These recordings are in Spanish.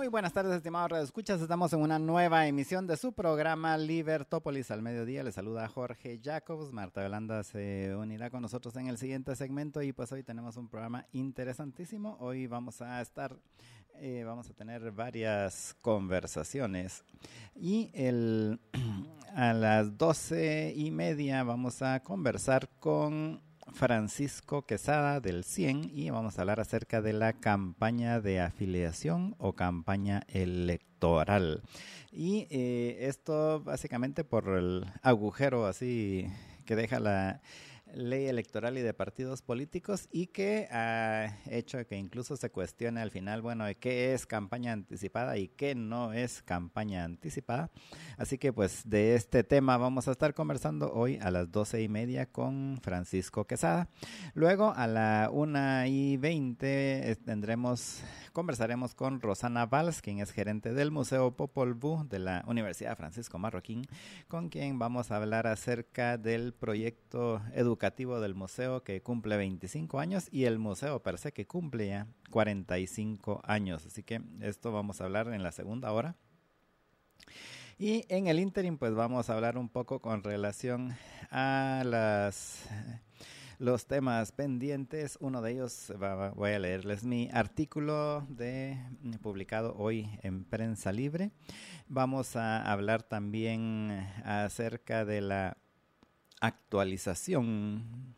Muy buenas tardes, estimados radioescuchas. Estamos en una nueva emisión de su programa Libertópolis al mediodía. Les saluda Jorge Jacobs. Marta Yolanda se unirá con nosotros en el siguiente segmento y pues hoy tenemos un programa interesantísimo. Hoy vamos a estar, eh, vamos a tener varias conversaciones y el, a las doce y media vamos a conversar con Francisco Quesada del 100 y vamos a hablar acerca de la campaña de afiliación o campaña electoral. Y eh, esto básicamente por el agujero así que deja la ley electoral y de partidos políticos y que ha hecho que incluso se cuestione al final, bueno, qué es campaña anticipada y qué no es campaña anticipada. Así que pues de este tema vamos a estar conversando hoy a las doce y media con Francisco Quesada. Luego a la una y veinte tendremos, conversaremos con Rosana Valls, quien es gerente del Museo Popol Vuh de la Universidad Francisco Marroquín, con quien vamos a hablar acerca del proyecto educativo educativo del museo que cumple 25 años y el museo per se que cumple ya 45 años. Así que esto vamos a hablar en la segunda hora. Y en el interim pues vamos a hablar un poco con relación a las los temas pendientes. Uno de ellos, voy a leerles mi artículo de publicado hoy en Prensa Libre. Vamos a hablar también acerca de la actualización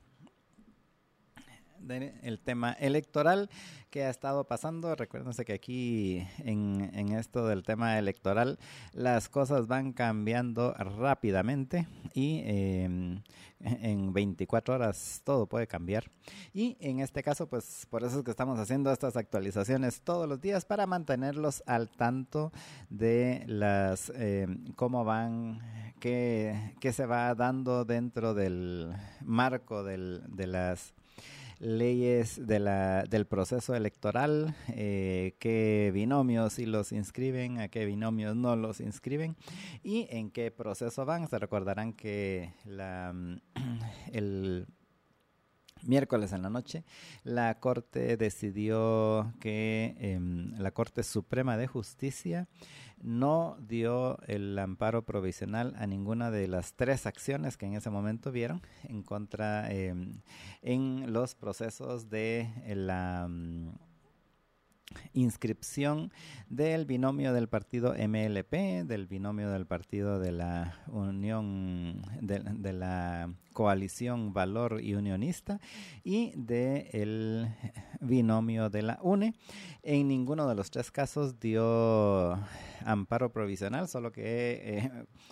del tema electoral que ha estado pasando. Recuérdense que aquí en, esto del tema electoral las cosas van cambiando rápidamente y em, en 24 horas todo puede cambiar. Y en este caso, pues por eso es que estamos haciendo estas actualizaciones todos los días para mantenerlos al tanto de las em, cómo van, qué, qué se va dando dentro del marco del, de las leyes de la, del proceso electoral, eh, qué binomios si los inscriben, a qué binomios no los inscriben y en qué proceso van. Se recordarán que la, el miércoles en la noche, la Corte decidió que em, la Corte Suprema de Justicia no dio el amparo provisional a ninguna de las tres acciones que en ese momento vieron en contra em, en los procesos de la inscripción del binomio del partido MLP, del binomio del partido de la Unión, de, la coalición Valor y Unionista y del binomio de la UNE. En ninguno de los tres casos dio amparo provisional, solo que eh,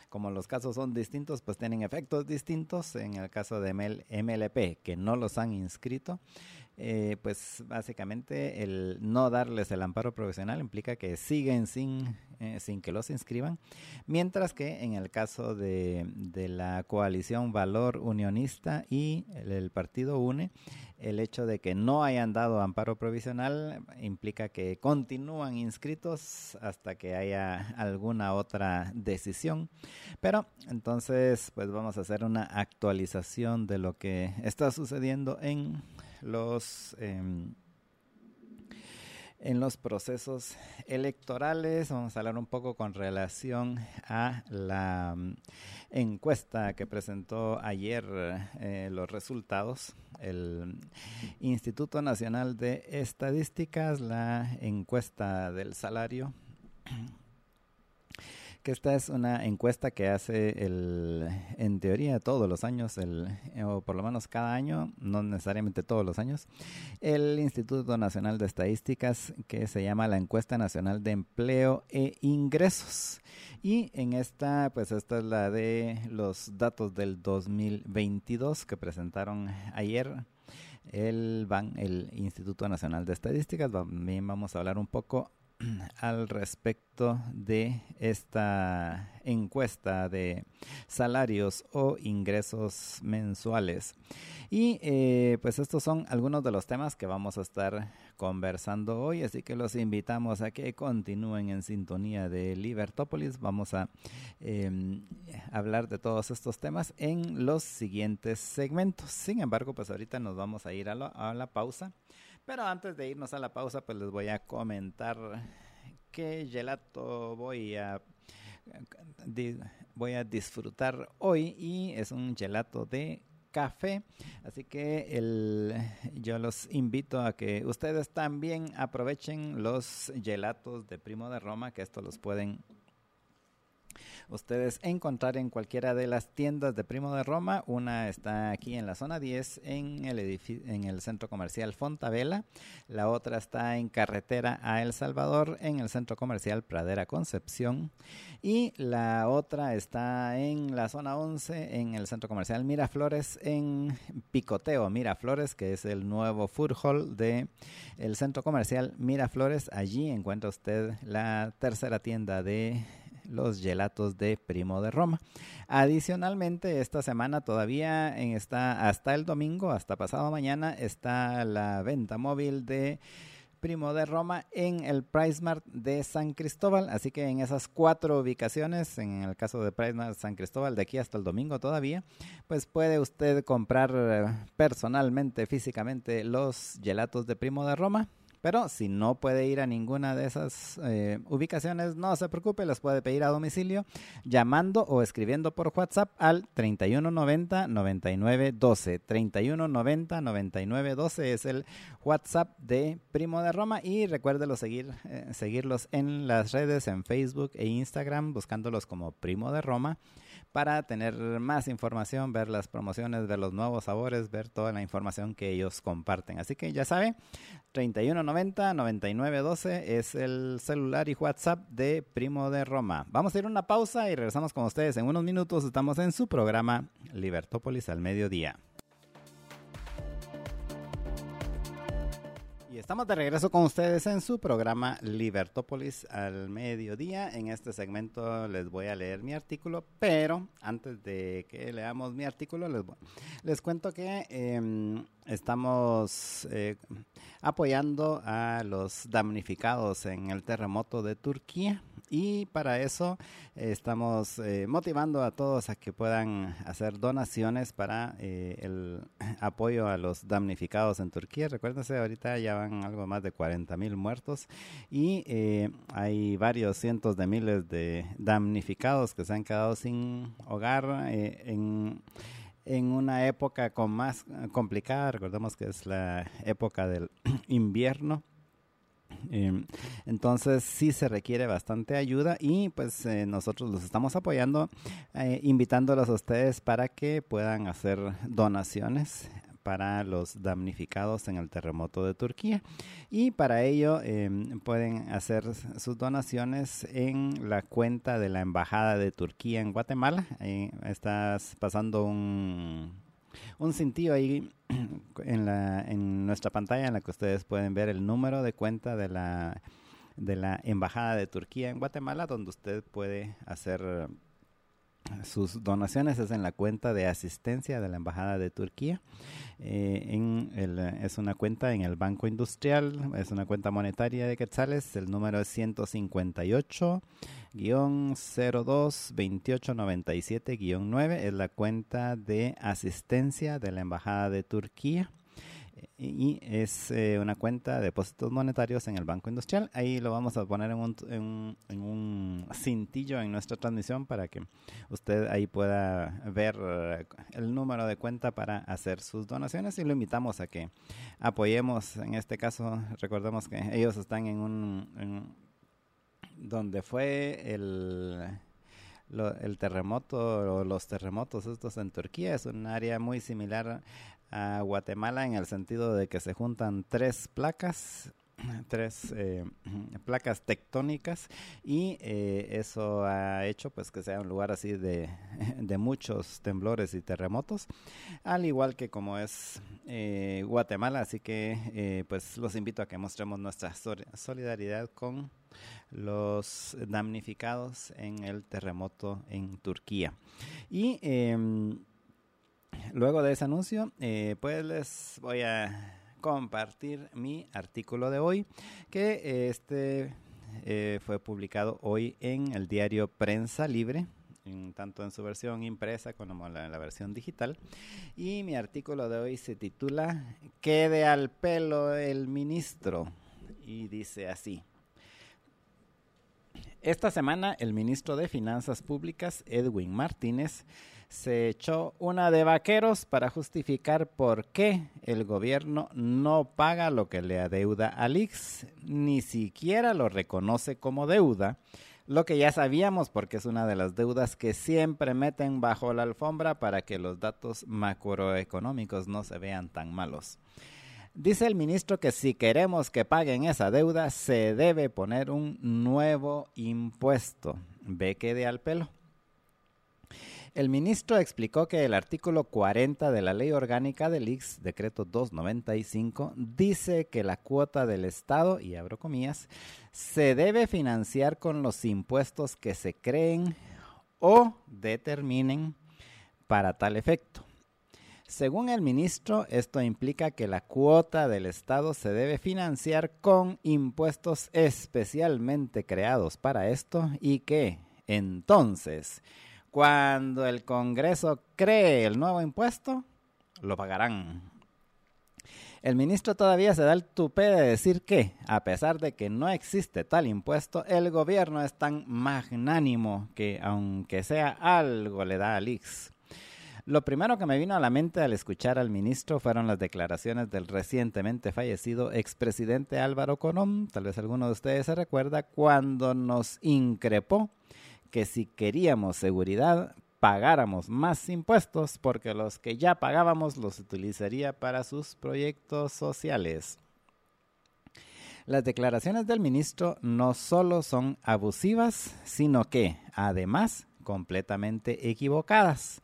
como los casos son distintos, pues tienen efectos distintos. En el caso de MLP, que no los han inscrito, eh, pues básicamente el no darles el amparo profesional implica que siguen sin, eh, sin que los inscriban, mientras que en el caso de, de la coalición Valor Unionista y el, partido UNE, el hecho de que no hayan dado amparo provisional implica que continúan inscritos hasta que haya alguna otra decisión. Pero entonces pues vamos a hacer una actualización de lo que está sucediendo en los em, en los procesos electorales. Vamos a hablar un poco con relación a la mm, encuesta que presentó ayer eh, los resultados. El Instituto Nacional de Estadísticas, la encuesta del salario que esta es una encuesta que hace el, en teoría todos los años, el, o por lo menos cada año, no necesariamente todos los años, el Instituto Nacional de Estadísticas que se llama la Encuesta Nacional de Empleo e Ingresos. Y en esta, pues esta es la de los datos del 2022 que presentaron ayer el, el Instituto Nacional de Estadísticas. También vamos a hablar un poco al respecto de esta encuesta de salarios o ingresos mensuales. Y eh, pues estos son algunos de los temas que vamos a estar conversando hoy, así que los invitamos a que continúen en sintonía de Libertópolis. Vamos a em, hablar de todos estos temas en los siguientes segmentos. Sin embargo, pues ahorita nos vamos a ir a la pausa. Pero antes de irnos a la pausa, pues les voy a comentar qué gelato voy a voy a disfrutar hoy y es un gelato de café. Así que el, yo los invito a que ustedes también aprovechen los gelatos de Primo de Roma, que esto los pueden ustedes encontrar en cualquiera de las tiendas de Primo de Roma. Una está aquí en la zona 10 en el, en el centro comercial Fontavela. La otra está en carretera a El Salvador en el centro comercial Pradera Concepción. Y la otra está en la zona 11 en el centro comercial Miraflores en Picoteo Miraflores, que es el nuevo food hall de el centro comercial Miraflores. Allí encuentra usted la tercera tienda de los gelatos de Primo de Roma. Adicionalmente, esta semana todavía en esta, hasta el domingo, hasta pasado mañana, está la venta móvil de Primo de Roma en el Mart de San Cristóbal. Así que en esas cuatro ubicaciones, en el caso de Mart San Cristóbal, de aquí hasta el domingo todavía, pues puede usted comprar eh, personalmente, físicamente, los gelatos de Primo de Roma pero si no puede ir a ninguna de esas eh, ubicaciones, no se preocupe, las puede pedir a domicilio llamando o escribiendo por WhatsApp al 3190 9912. 3190 9912 es el WhatsApp de Primo de Roma y recuérdelo seguir, eh, seguirlos en las redes, en Facebook e Instagram, buscándolos como Primo de Roma para tener más información, ver las promociones, ver los nuevos sabores, ver toda la información que ellos comparten. Así que ya sabe, 3190-9912 es el celular y WhatsApp de Primo de Roma. Vamos a ir a una pausa y regresamos con ustedes en unos minutos. Estamos en su programa Libertópolis al mediodía. Estamos de regreso con ustedes en su programa Libertópolis al mediodía. En este segmento les voy a leer mi artículo, pero antes de que leamos mi artículo, les, les cuento que em, estamos eh, apoyando a los damnificados en el terremoto de Turquía. Y para eso eh, estamos eh, motivando a todos a que puedan hacer donaciones para eh, el apoyo a los damnificados en Turquía. Recuérdense, ahorita ya van algo más de 40 mil muertos y hay varios cientos de miles de damnificados que se han quedado sin hogar en en una época con más complicada, recordemos que es la época del invierno Em, entonces sí se requiere bastante ayuda y pues eh, nosotros los estamos apoyando, eh, invitándolos a ustedes para que puedan hacer donaciones para los damnificados en el terremoto de Turquía. Y para ello em, pueden hacer sus donaciones en la cuenta de la Embajada de Turquía en Guatemala. estás pasando un, un cintillo ahí en, la, en nuestra pantalla en la que ustedes pueden ver el número de cuenta de la, de la Embajada de Turquía en Guatemala, donde usted puede hacer sus donaciones es en la cuenta de asistencia de la Embajada de Turquía. Eh, en el, es una cuenta en el Banco Industrial, es una cuenta monetaria de quetzales. El número es 158 02 2897 9 es la cuenta de asistencia de la Embajada de Turquía y es eh, una cuenta de depósitos monetarios en el Banco Industrial. Ahí lo vamos a poner en un, en, un cintillo en nuestra transmisión para que usted ahí pueda ver eh, el número de cuenta para hacer sus donaciones y lo invitamos a que apoyemos. En este caso, recordemos que ellos están en un... donde fue el el terremoto o los terremotos estos en Turquía es un área muy similar a Guatemala en el sentido de que se juntan tres placas tres eh, placas tectónicas y eh, eso ha hecho pues que sea un lugar así de, de muchos temblores y terremotos al igual que como es eh, Guatemala. Así que pues los invito a que mostremos nuestra solidaridad con los damnificados en el terremoto en Turquía. Y em, luego de ese anuncio pues les voy a compartir mi artículo de hoy, que este eh, fue publicado hoy en el diario Prensa Libre, tanto en su versión impresa como en la, versión digital. Y mi artículo de hoy se titula Quede al pelo el ministro. Y dice así. Esta semana el ministro de Finanzas Públicas, Edwin Martínez, se echó una de vaqueros para justificar por qué el gobierno no paga lo que le adeuda al IX, ni siquiera lo reconoce como deuda, lo que ya sabíamos porque es una de las deudas que siempre meten bajo la alfombra para que los datos macroeconómicos no se vean tan malos. Dice el ministro que si queremos que paguen esa deuda, se debe poner un nuevo impuesto. Ve que de al pelo. El ministro explicó que el artículo 40 de la Ley Orgánica del IX, decreto 295, dice que la cuota del Estado, y abro comillas, se debe financiar con los impuestos que se creen o determinen para tal efecto. Según el ministro, esto implica que la cuota del Estado se debe financiar con impuestos especialmente creados para esto y que, entonces, cuando el Congreso cree el nuevo impuesto, lo pagarán. El ministro todavía se da el tupé de decir que, a pesar de que no existe tal impuesto, el gobierno es tan magnánimo que, aunque sea algo, le da al IX. Lo primero que me vino a la mente al escuchar al ministro fueron las declaraciones del recientemente fallecido expresidente Álvaro Colón, tal vez alguno de ustedes se recuerda, cuando nos increpó que si queríamos seguridad, pagáramos más impuestos porque los que ya pagábamos los utilizaría para sus proyectos sociales. Las declaraciones del ministro no solo son abusivas, sino que, además, completamente equivocadas.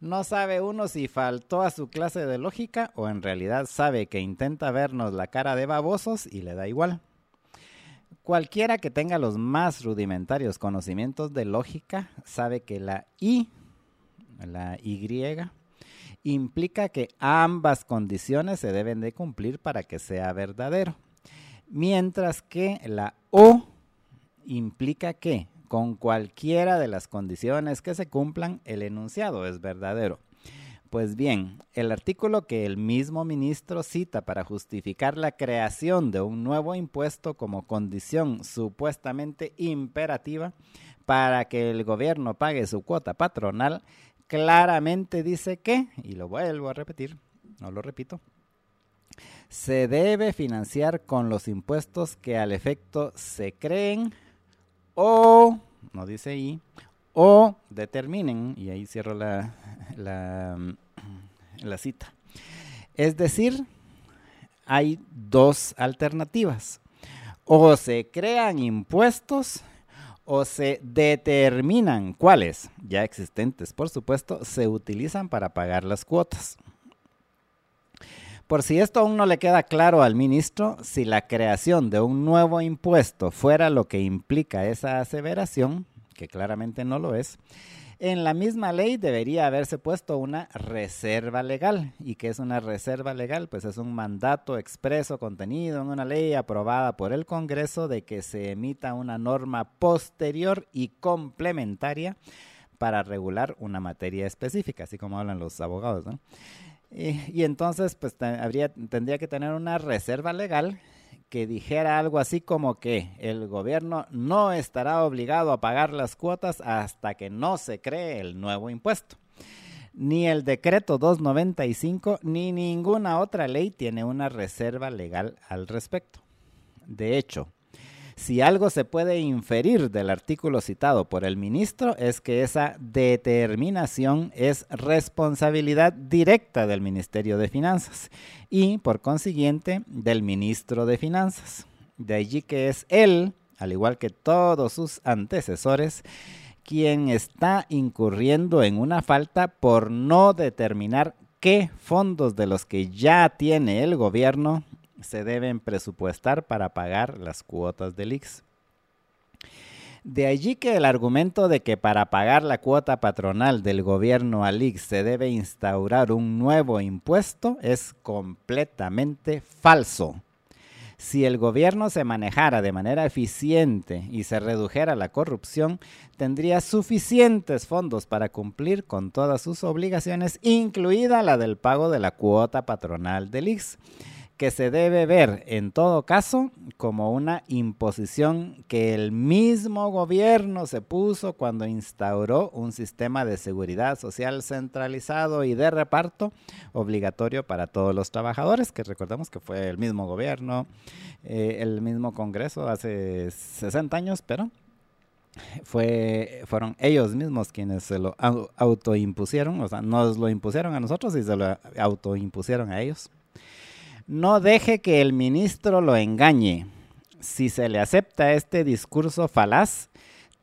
No sabe uno si faltó a su clase de lógica o en realidad sabe que intenta vernos la cara de babosos y le da igual. Cualquiera que tenga los más rudimentarios conocimientos de lógica sabe que la I, la Y, implica que ambas condiciones se deben de cumplir para que sea verdadero. Mientras que la O implica que con cualquiera de las condiciones que se cumplan, el enunciado es verdadero. Pues bien, el artículo que el mismo ministro cita para justificar la creación de un nuevo impuesto como condición supuestamente imperativa para que el gobierno pague su cuota patronal, claramente dice que, y lo vuelvo a repetir, no lo repito, se debe financiar con los impuestos que al efecto se creen o, no dice ahí, o determinen, y ahí cierro la, la, la cita. Es decir, hay dos alternativas. O se crean impuestos o se determinan cuáles, ya existentes por supuesto, se utilizan para pagar las cuotas. Por si esto aún no le queda claro al ministro, si la creación de un nuevo impuesto fuera lo que implica esa aseveración, que claramente no lo es, en la misma ley debería haberse puesto una reserva legal. ¿Y qué es una reserva legal? Pues es un mandato expreso contenido en una ley aprobada por el Congreso de que se emita una norma posterior y complementaria para regular una materia específica, así como hablan los abogados. Y, entonces, pues habría, tendría que tener una reserva legal que dijera algo así como que el gobierno no estará obligado a pagar las cuotas hasta que no se cree el nuevo impuesto. Ni el decreto 295 ni ninguna otra ley tiene una reserva legal al respecto. De hecho, si algo se puede inferir del artículo citado por el ministro es que esa determinación es responsabilidad directa del Ministerio de Finanzas y, por consiguiente, del ministro de Finanzas. De allí que es él, al igual que todos sus antecesores, quien está incurriendo en una falta por no determinar qué fondos de los que ya tiene el gobierno se deben presupuestar para pagar las cuotas del IX. De allí que el argumento de que para pagar la cuota patronal del gobierno al IX se debe instaurar un nuevo impuesto es completamente falso. Si el gobierno se manejara de manera eficiente y se redujera la corrupción, tendría suficientes fondos para cumplir con todas sus obligaciones, incluida la del pago de la cuota patronal del IX que se debe ver en todo caso como una imposición que el mismo gobierno se puso cuando instauró un sistema de seguridad social centralizado y de reparto obligatorio para todos los trabajadores, que recordemos que fue el mismo gobierno, eh, el mismo Congreso hace 60 años, pero fue, fueron ellos mismos quienes se lo autoimpusieron, o sea, nos lo impusieron a nosotros y se lo autoimpusieron a ellos. No deje que el ministro lo engañe. Si se le acepta este discurso falaz,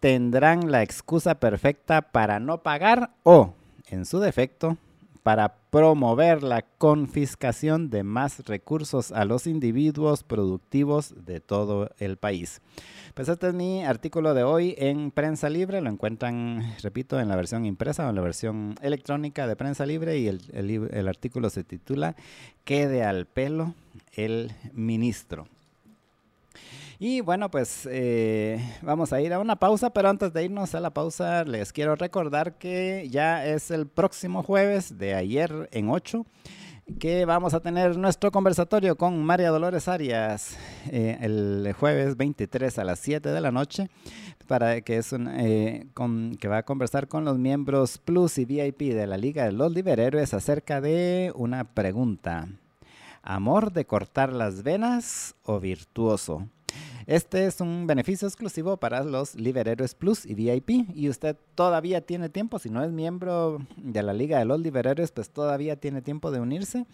tendrán la excusa perfecta para no pagar o, en su defecto, para promover la confiscación de más recursos a los individuos productivos de todo el país. Pues este es mi artículo de hoy en Prensa Libre. Lo encuentran, repito, en la versión impresa o en la versión electrónica de Prensa Libre y el, artículo se titula Quede al pelo el ministro. Y bueno, pues eh, vamos a ir a una pausa, pero antes de irnos a la pausa les quiero recordar que ya es el próximo jueves de ayer en 8 que vamos a tener nuestro conversatorio con María Dolores Arias eh, el jueves 23 a las 7 de la noche para que es eh, que va a conversar con los miembros Plus y VIP de la Liga de los Liberhéroes acerca de una pregunta. ¿Amor de cortar las venas o virtuoso? Este es un beneficio exclusivo para los Liberhéroes Plus y VIP y usted todavía tiene tiempo, si no es miembro de la Liga de los Liberhéroes, pues todavía tiene tiempo de unirse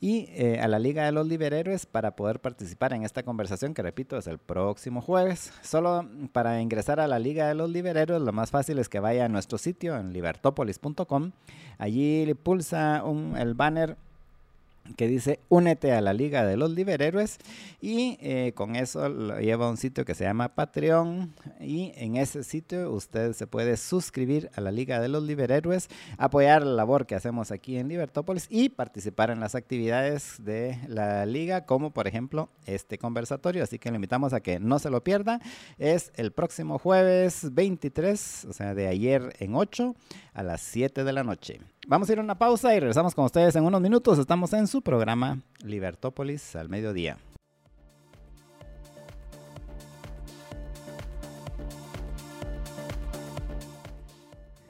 y eh, a la Liga de los Liberhéroes para poder participar en esta conversación que repito es el próximo jueves. Solo para ingresar a la Liga de los Liberhéroes lo más fácil es que vaya a nuestro sitio en libertopolis.com. Allí pulsa el banner que dice únete a la Liga de los Liberhéroes y eh, con eso lo lleva a un sitio que se llama Patreon y en ese sitio usted se puede suscribir a la Liga de los Liberhéroes, apoyar la labor que hacemos aquí en Libertópolis y participar en las actividades de la liga como por ejemplo este conversatorio, así que le invitamos a que no se lo pierda, es el próximo jueves 23, o sea de ayer en 8 a las 7 de la noche. Vamos a ir a una pausa y regresamos con ustedes en unos minutos. Estamos en su programa Libertópolis al mediodía.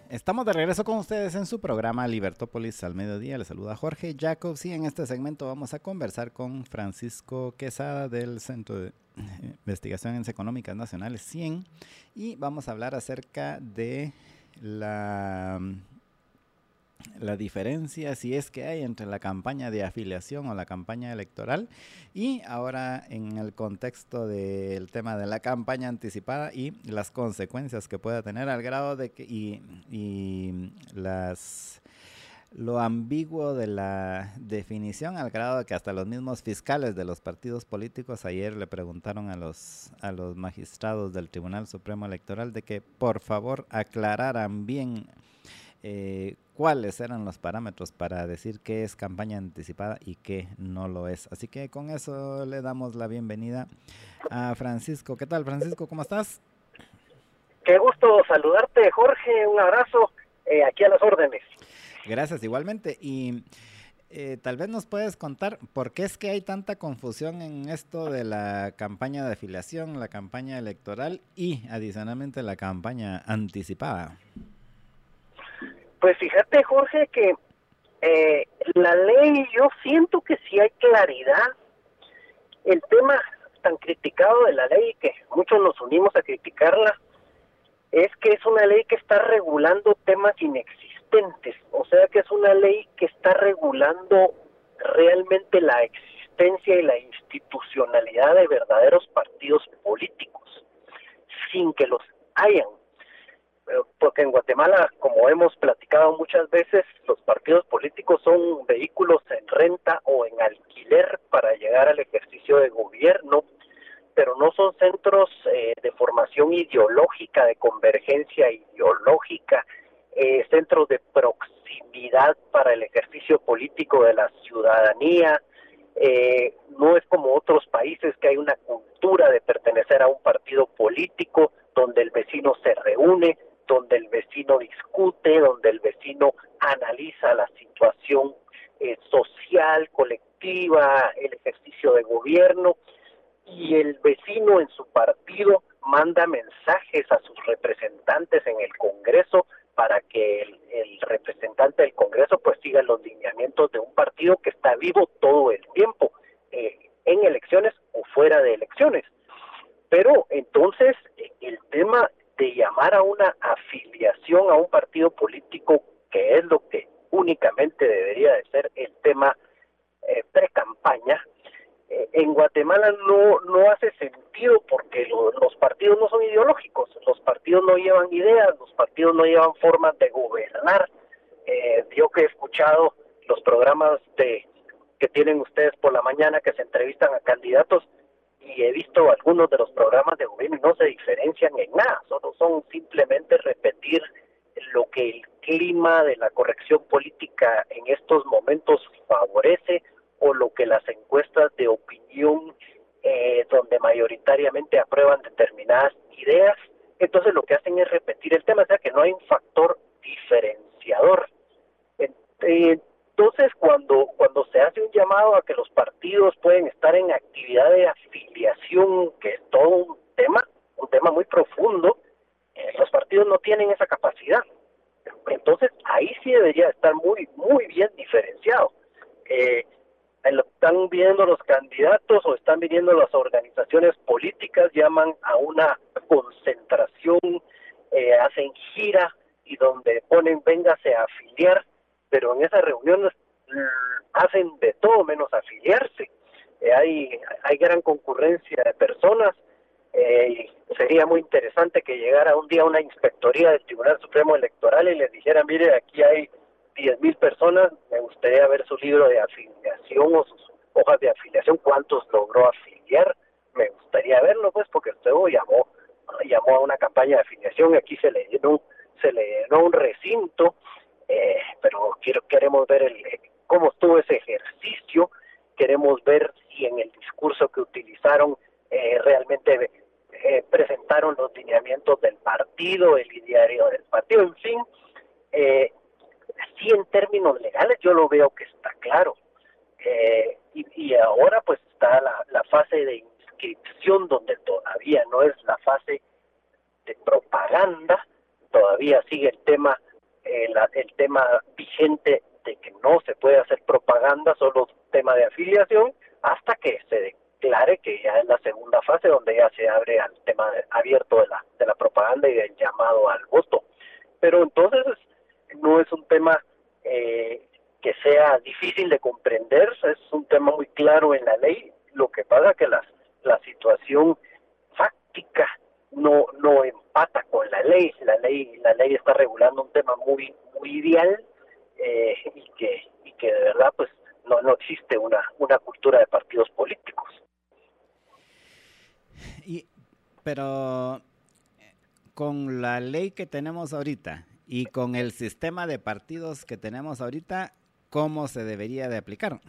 Estamos de regreso con ustedes en su programa Libertópolis al mediodía. Les saluda Jorge Jacobs y en este segmento vamos a conversar con Francisco Quesada del Centro de Investigaciones Económicas Nacionales 100 y vamos a hablar acerca de la, la diferencia, si es que hay, entre la campaña de afiliación o la campaña electoral. Y ahora en el contexto del tema de la campaña anticipada y las consecuencias que pueda tener al grado de que y, y las lo ambiguo de la definición al grado de que hasta los mismos fiscales de los partidos políticos ayer le preguntaron a los a los magistrados del Tribunal Supremo Electoral de que por favor aclararan bien eh, cuáles eran los parámetros para decir qué es campaña anticipada y qué no lo es. Así que con eso le damos la bienvenida a Francisco. ¿Qué tal, Francisco? ¿Cómo estás? Qué gusto saludarte, Jorge. Un abrazo eh, aquí a las órdenes. Gracias, igualmente. Y eh, tal vez nos puedes contar por qué es que hay tanta confusión en esto de la campaña de afiliación, la campaña electoral y adicionalmente la campaña anticipada. Pues fíjate, Jorge, que eh, la ley, yo siento que sí hay claridad. El tema tan criticado de la ley, que muchos nos unimos a criticarla, es que es una ley que está regulando temas inexistentes o sea que es una ley que está regulando realmente la existencia existencia y la institucionalidad de verdaderos partidos políticos, sin que los hayan. Porque en Guatemala, como hemos platicado muchas veces, los partidos políticos son vehículos en renta o en alquiler para llegar al ejercicio de gobierno, pero no son centros eh, de formación ideológica, de convergencia ideológica, eh, centros de proximidad para el ejercicio político de la ciudadanía, eh, no es como otros países que hay una cultura de pertenecer a un partido político donde el vecino se reúne, donde el vecino discute, donde el vecino analiza la situación eh, social, colectiva, el ejercicio de gobierno y el vecino en su partido manda mensajes a sus representantes en el Congreso para que el, representante del Congreso pues siga los lineamientos de un partido que está vivo todo el tiempo, eh, en elecciones o fuera de elecciones. Pero entonces el tema de llamar a una afiliación a un partido político, que es lo que únicamente debería de ser el tema eh, pre-campaña, eh, en Guatemala no, no hace sentido porque los partidos no son ideológicos, los partidos no llevan ideas, los partidos no llevan formas de gobernar. Eh, yo que he escuchado los programas de que tienen ustedes por la mañana que se entrevistan a candidatos y he visto algunos de los programas de gobierno y no se diferencian en nada, solo son simplemente repetir lo que el clima de la corrección política en estos momentos favorece o lo que las encuestas de opinión eh, donde mayoritariamente aprueban determinadas ideas, entonces lo que hacen es repetir el tema, o sea que no hay un factor diferenciador. Entonces, cuando, cuando se hace un llamado a que los partidos pueden estar en actividad de afiliación, que es todo un tema, un tema muy profundo, eh, los partidos no tienen esa capacidad. Entonces, ahí sí debería estar muy, muy bien diferenciado. Eh, están viendo los candidatos o están viniendo las organizaciones políticas, llaman a una concentración, eh, hacen gira y donde ponen véngase a afiliar, pero en esas reuniones mm, hacen de todo menos afiliarse. Eh, hay, hay gran concurrencia de personas. Eh, sería muy interesante que llegara un día una inspectoría del Tribunal Supremo Electoral y les dijera, mire, aquí hay 10 mil personas, me gustaría ver su libro de afiliación o sus hojas de afiliación, cuántos logró afiliar, me gustaría verlo pues porque usted llamó, llamó a una campaña de afiliación, aquí se le llenó, se le llenó un recinto, eh, pero quiero, queremos ver el, cómo estuvo ese ejercicio, queremos ver si en el discurso que utilizaron eh, realmente eh, presentaron los lineamientos del partido, el ideario del partido, en fin, eh, sí en términos legales yo lo veo que está claro. Eh, y, ahora pues está la, fase de inscripción donde todavía no es la fase de propaganda, todavía sigue el tema, eh, el tema vigente de que no se puede hacer propaganda, solo tema de afiliación, hasta que se declare que ya es la segunda fase donde ya se abre al tema abierto de la, de la propaganda y del llamado al voto. Pero entonces no es un tema eh, que sea difícil de comprender, es un tema muy claro en la ley, lo que pasa que la, la situación fáctica no, no empata con la ley, la ley, la ley está regulando un tema muy, muy ideal eh, y que, y que de verdad pues no, no existe una, una cultura de partidos políticos. Y, pero con la ley que tenemos ahorita, y con el sistema de partidos que tenemos ahorita, ¿cómo se debería de aplicar?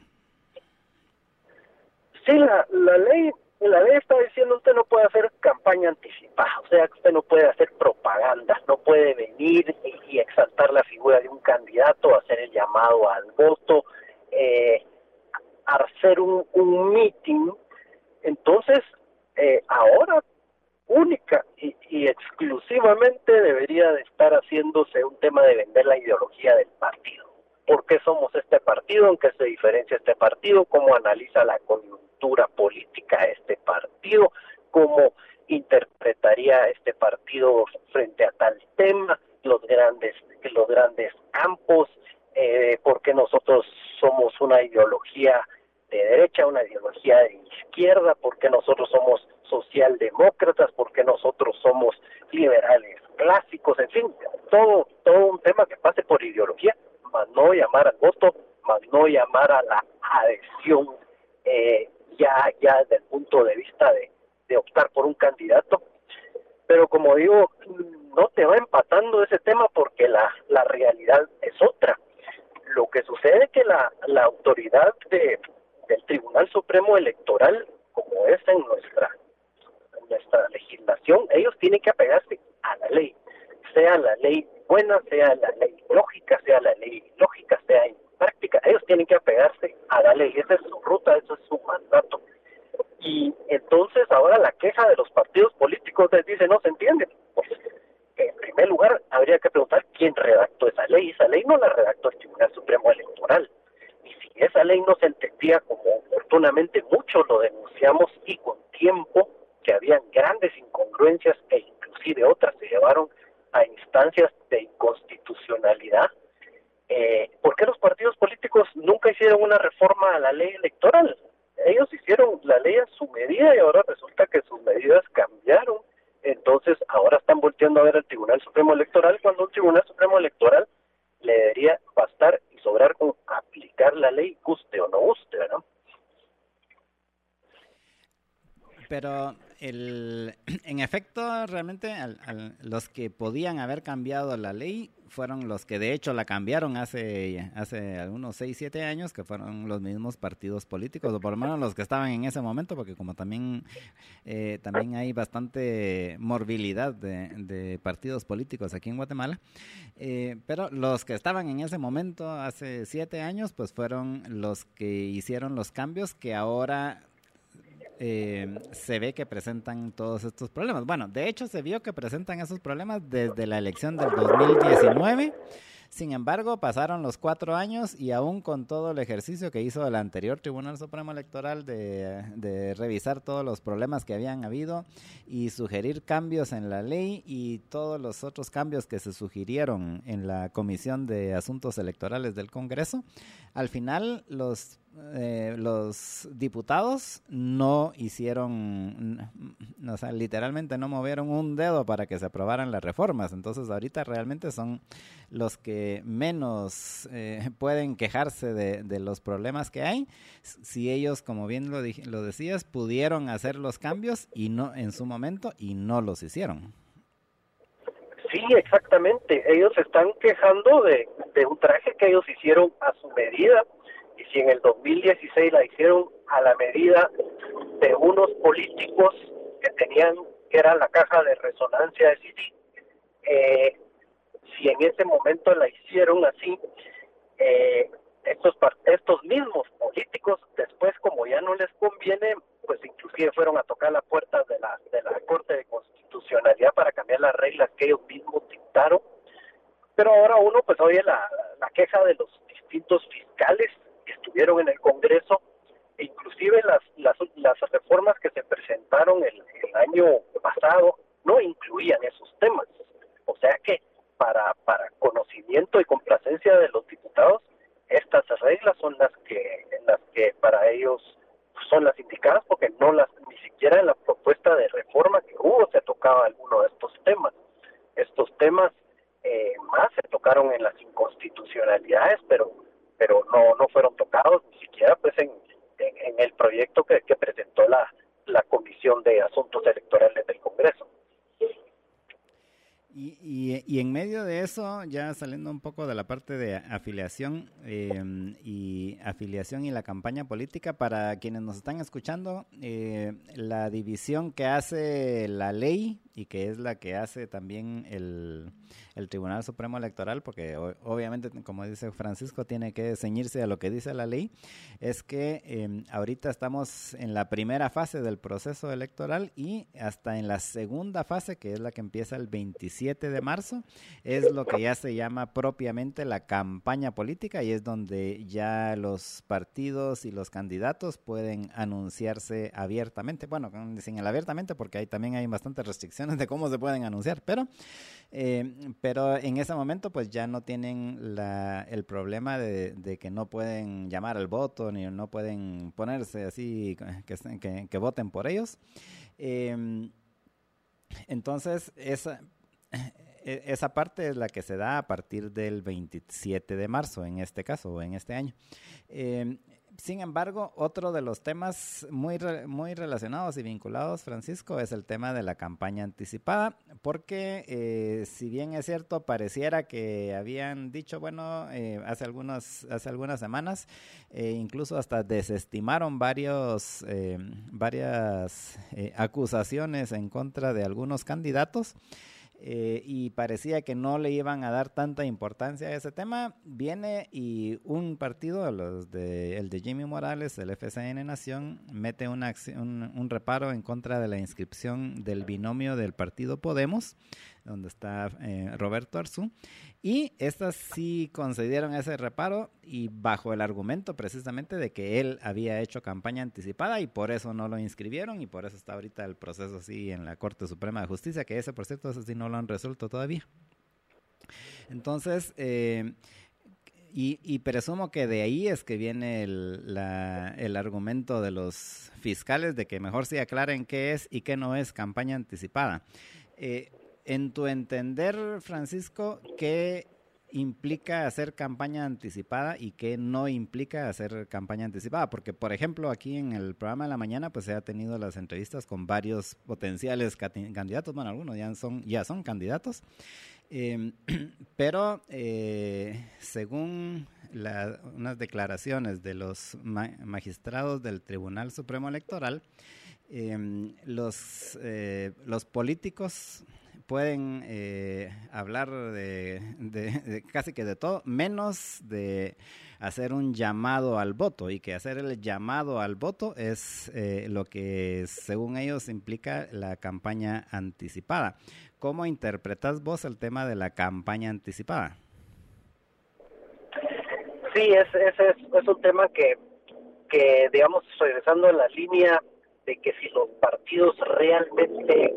Sí, la, la ley la ley está diciendo usted no puede hacer campaña anticipada, o sea que usted no puede hacer propaganda, no puede venir y, exaltar la figura de un candidato, hacer el llamado al voto, eh, hacer un, un meeting. Entonces, eh, ahora única y, exclusivamente debería de estar haciéndose un tema de vender la ideología del partido. ¿Por qué somos este partido? ¿En qué se diferencia este partido? ¿Cómo analiza la coyuntura política este partido? ¿Cómo interpretaría este partido frente a tal tema? Los grandes, los grandes campos, eh, ¿por qué nosotros somos una ideología de derecha, una ideología de izquierda, por qué nosotros somos socialdemócratas, por qué nosotros somos liberales clásicos, en fin, todo, todo un tema que pase por ideología, más no llamar al voto, más no llamar a la adhesión eh, ya, ya desde el punto de vista de, optar por un candidato. Pero como digo, no te va empatando ese tema porque la, la realidad es otra. Lo que sucede es que la, la autoridad de, del Tribunal Supremo Electoral, como es en nuestra, nuestra legislación, ellos tienen que apegarse a la ley, sea la ley buena, sea la ley lógica, sea la ley lógica, sea práctica, ellos tienen que apegarse a la ley, esa es su ruta, ese es su mandato. Y entonces ahora la queja de los partidos políticos les dice, no se entiende. Pues, en primer lugar, habría que preguntar quién redactó esa ley. Esa ley no la redactó el Tribunal Supremo Electoral. Y si esa ley no se entendía como oportunamente muchos lo denunciamos y con tiempo que habían grandes incongruencias e inclusive otras se llevaron a instancias de inconstitucionalidad, eh, ¿por qué los partidos políticos nunca hicieron una reforma a la ley electoral? Ellos hicieron la ley a su medida y ahora resulta que sus medidas cambiaron. Entonces ahora están volteando a ver al Tribunal Supremo Electoral cuando un Tribunal Supremo Electoral le debería bastar y sobrar con aplicar la ley, guste o no guste, ¿verdad? Pero el, en efecto, realmente los que podían haber cambiado la ley fueron los que de hecho la cambiaron hace, hace algunos 6, 7 años, que fueron los mismos partidos políticos, o por lo menos los que estaban en ese momento, porque como también, eh, también hay bastante morbilidad de, partidos políticos aquí en Guatemala, eh, pero los que estaban en ese momento hace 7 años, pues fueron los que hicieron los cambios que ahora eh, se ve que presentan todos estos problemas. Bueno, de hecho se vio que presentan esos problemas desde la elección del 2019 sin embargo, pasaron los cuatro años y aún con todo el ejercicio que hizo el anterior Tribunal Supremo Electoral de, revisar todos los problemas que habían habido y sugerir cambios en la ley y todos los otros cambios que se sugirieron en la Comisión de Asuntos Electorales del Congreso, al final los eh, los diputados no hicieron, o sea, literalmente no movieron un dedo para que se aprobaran las reformas. Entonces ahorita realmente son los que menos eh, pueden quejarse de, los problemas que hay. Si ellos, como bien lo, lo decías, pudieron hacer los cambios y no en su momento y no los hicieron. Sí, exactamente. Ellos están quejando de, de un traje que ellos hicieron a su medida y si en el 2016 la hicieron a la medida de unos políticos que tenían, que era la caja de resonancia de City, eh, si en ese momento la hicieron así, eh, estos, estos mismos políticos después como ya no les conviene, pues inclusive fueron a tocar la puerta de la, de la Corte de Constitucionalidad para cambiar las reglas que ellos mismos dictaron. Pero ahora uno pues oye la, la queja de los distintos fiscales que estuvieron en el Congreso, e inclusive las, las, las reformas que se presentaron el, año pasado no incluían esos temas. O sea que para, para conocimiento y complacencia de los diputados, estas reglas son las que, las que para ellos son las indicadas porque no las ni siquiera en la propuesta de reforma que hubo se tocaba alguno de estos temas. Estos temas eh, más se tocaron en las inconstitucionalidades, pero pero no, no fueron tocados ni siquiera pues en, en, el proyecto que, que presentó la, la Comisión de Asuntos Electorales del Congreso. Y, y, en medio de eso, ya saliendo un poco de la parte de afiliación em, y afiliación y la campaña política, para quienes nos están escuchando, eh, la división que hace la ley y que es la que hace también el, el Tribunal Supremo Electoral, porque obviamente, como dice Francisco, tiene que ceñirse a lo que dice la ley, es que em, ahorita estamos en la primera fase del proceso electoral y hasta en la segunda fase, que es la que empieza el 27 de marzo, es lo que ya se llama propiamente la campaña política y es donde ya los partidos y los candidatos pueden anunciarse abiertamente, bueno, sin el abiertamente porque ahí también hay bastantes restricciones de cómo se pueden anunciar, pero eh, pero en ese momento pues ya no tienen la, el problema de, que no pueden llamar al voto ni no pueden ponerse así que, que, voten por ellos. Em, entonces esa, esa parte es la que se da a partir del 27 de marzo en este caso o en este año. Em, sin embargo, otro de los temas muy, muy relacionados y vinculados, Francisco, es el tema de la campaña anticipada, porque eh, si bien es cierto, pareciera que habían dicho, bueno, eh, hace, algunos, hace algunas semanas, eh, incluso hasta desestimaron varios, varias acusaciones en contra de algunos candidatos. Eh, y parecía que no le iban a dar tanta importancia a ese tema, viene y un partido, los de, el de Jimmy Morales, el FCN Nación, mete una un, un reparo en contra de la inscripción del binomio del partido Podemos, donde está eh, Roberto Arzú, y estas sí concedieron ese reparo y bajo el argumento precisamente de que él había hecho campaña anticipada y por eso no lo inscribieron y por eso está ahorita el proceso así en la Corte Suprema de Justicia, que ese por cierto, ese sí no lo han resuelto todavía. Entonces, eh, y, presumo que de ahí es que viene el, el, argumento de los fiscales de que mejor se aclaren qué es y qué no es campaña anticipada. Eh, en tu entender, Francisco, ¿qué implica hacer campaña anticipada y qué no implica hacer campaña anticipada? Porque, por ejemplo, aquí en el programa de la mañana, pues se ha tenido las entrevistas con varios potenciales candidatos, bueno, algunos ya son, ya son candidatos, em, pero eh, según unas declaraciones de los magistrados del Tribunal Supremo Electoral, em, eh, los políticos pueden eh, hablar de, casi que de todo, menos de hacer un llamado al voto y que hacer el llamado al voto es eh, lo que según ellos implica la campaña anticipada. ¿Cómo interpretas vos el tema de la campaña anticipada? Sí, es, es, es, un tema que, que, digamos, regresando a la línea de que si los partidos realmente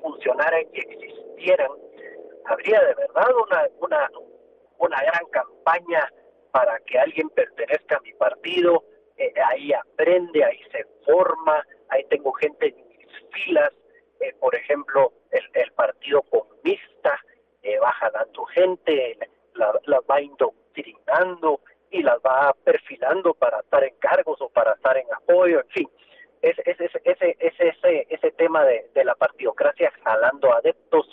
funcionaran y existieran, habría de verdad una, una, una gran campaña para que alguien pertenezca a mi partido, eh, ahí aprende, ahí se forma, ahí tengo gente en mis filas, eh, por ejemplo, el, el Partido Comunista eh, va jalando gente, las la va indoctrinando y las va perfilando para estar en cargos o para estar en apoyo, en fin es, ese, ese, ese, ese tema de, de la partidocracia jalando adeptos,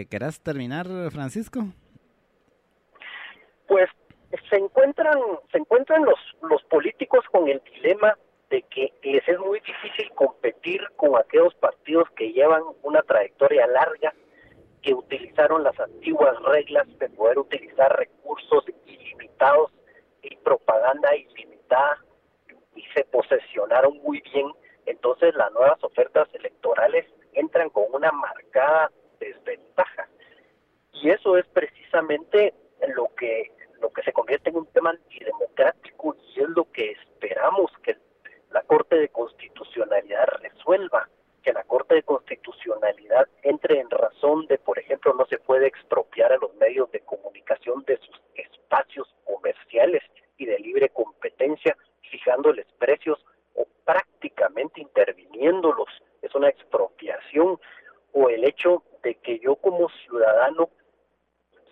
que quieras terminar, Francisco. Pues se encuentran, se encuentran los, los políticos con el dilema de que les es muy difícil competir con aquellos partidos que llevan una trayectoria larga, que utilizaron las antiguas reglas de poder utilizar recursos ilimitados y propaganda ilimitada y se posesionaron muy bien. Entonces las nuevas ofertas electorales entran con una marcada desventaja. Y eso es precisamente lo que lo que se convierte en un tema antidemocrático y es lo que esperamos que la Corte de Constitucionalidad resuelva, que la Corte de Constitucionalidad entre en razón de, por ejemplo, no se puede expropiar a los medios de comunicación de sus espacios comerciales y de libre competencia, fijándoles precios o prácticamente interviniéndolos. Es una expropiación o el hecho de que yo como ciudadano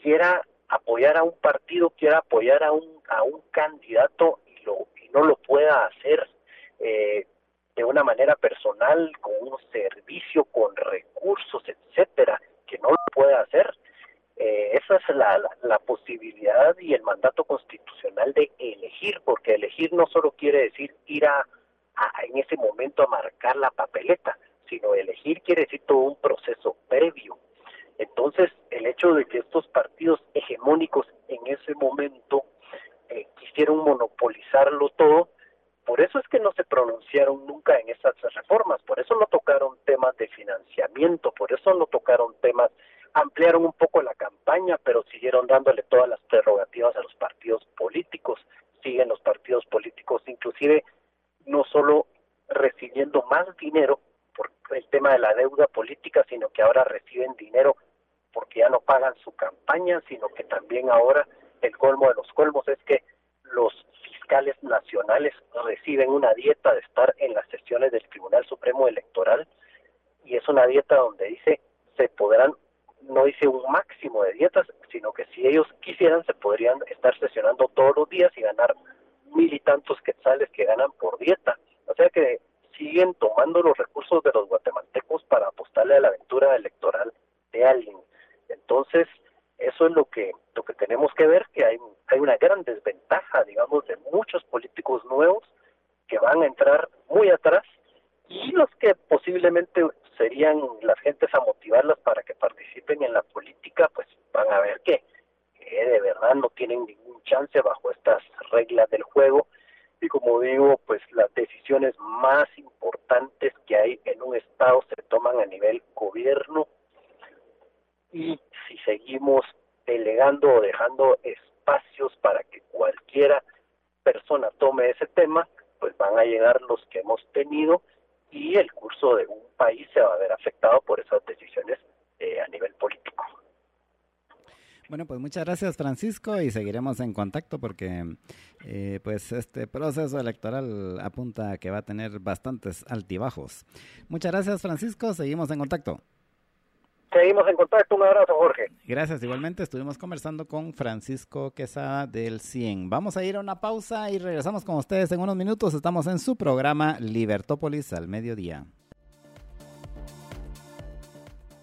quiera apoyar a un partido, quiera apoyar a un, a un candidato y, lo, y no lo pueda hacer eh, de una manera personal, con un servicio, con recursos, etcétera, que no lo puede hacer. Eh, esa es la, la, posibilidad y el mandato constitucional de elegir, porque elegir no solo quiere decir ir a, en ese momento a marcar la papeleta, sino elegir quiere decir todo un proceso previo. Entonces, el hecho de que estos partidos hegemónicos en ese momento eh, quisieron monopolizarlo todo, por eso es que no se pronunciaron nunca en esas reformas, por eso no tocaron temas de financiamiento, por eso no tocaron temas, ampliaron un poco la campaña, pero siguieron dándole todas las prerrogativas a los partidos políticos, siguen los partidos políticos inclusive no solo recibiendo más dinero por el tema de la deuda política, sino que ahora reciben dinero porque ya no pagan su campaña, sino que también ahora el colmo de los colmos es que los fiscales nacionales reciben una dieta de estar en las sesiones del Tribunal Supremo Electoral y es una dieta donde dice se podrán, no dice un máximo de dietas, sino que si ellos quisieran se podrían estar sesionando todos los días y ganar mil y tantos quetzales que ganan por dieta. O sea que siguen tomando los recursos de los guatemaltecos para apostarle a la aventura electoral de alguien. Entonces, eso es lo que lo que tenemos que ver que hay hay una gran desventaja digamos de muchos políticos nuevos que van a entrar muy atrás y los que posiblemente serían las gentes a motivarlas para que participen en la política pues van a ver que, de verdad no tienen ningún chance bajo estas reglas del juego. Y como digo pues las decisiones más importantes que hay en un estado se toman a nivel gobierno y si seguimos delegando o dejando espacios para que cualquiera persona tome ese tema, pues van a llegar los que hemos tenido y el curso de un país se va a ver afectado por esas decisiones eh, a nivel político. Bueno, pues muchas gracias Francisco y seguiremos en contacto porque eh, pues este proceso electoral apunta a que va a tener bastantes altibajos. Muchas gracias Francisco, seguimos en contacto. Seguimos en contacto. Un abrazo, Jorge. Gracias. Igualmente estuvimos conversando con Francisco Quesada del 100. Vamos a ir a una pausa y regresamos con ustedes en unos minutos. Estamos en su programa Libertópolis al mediodía.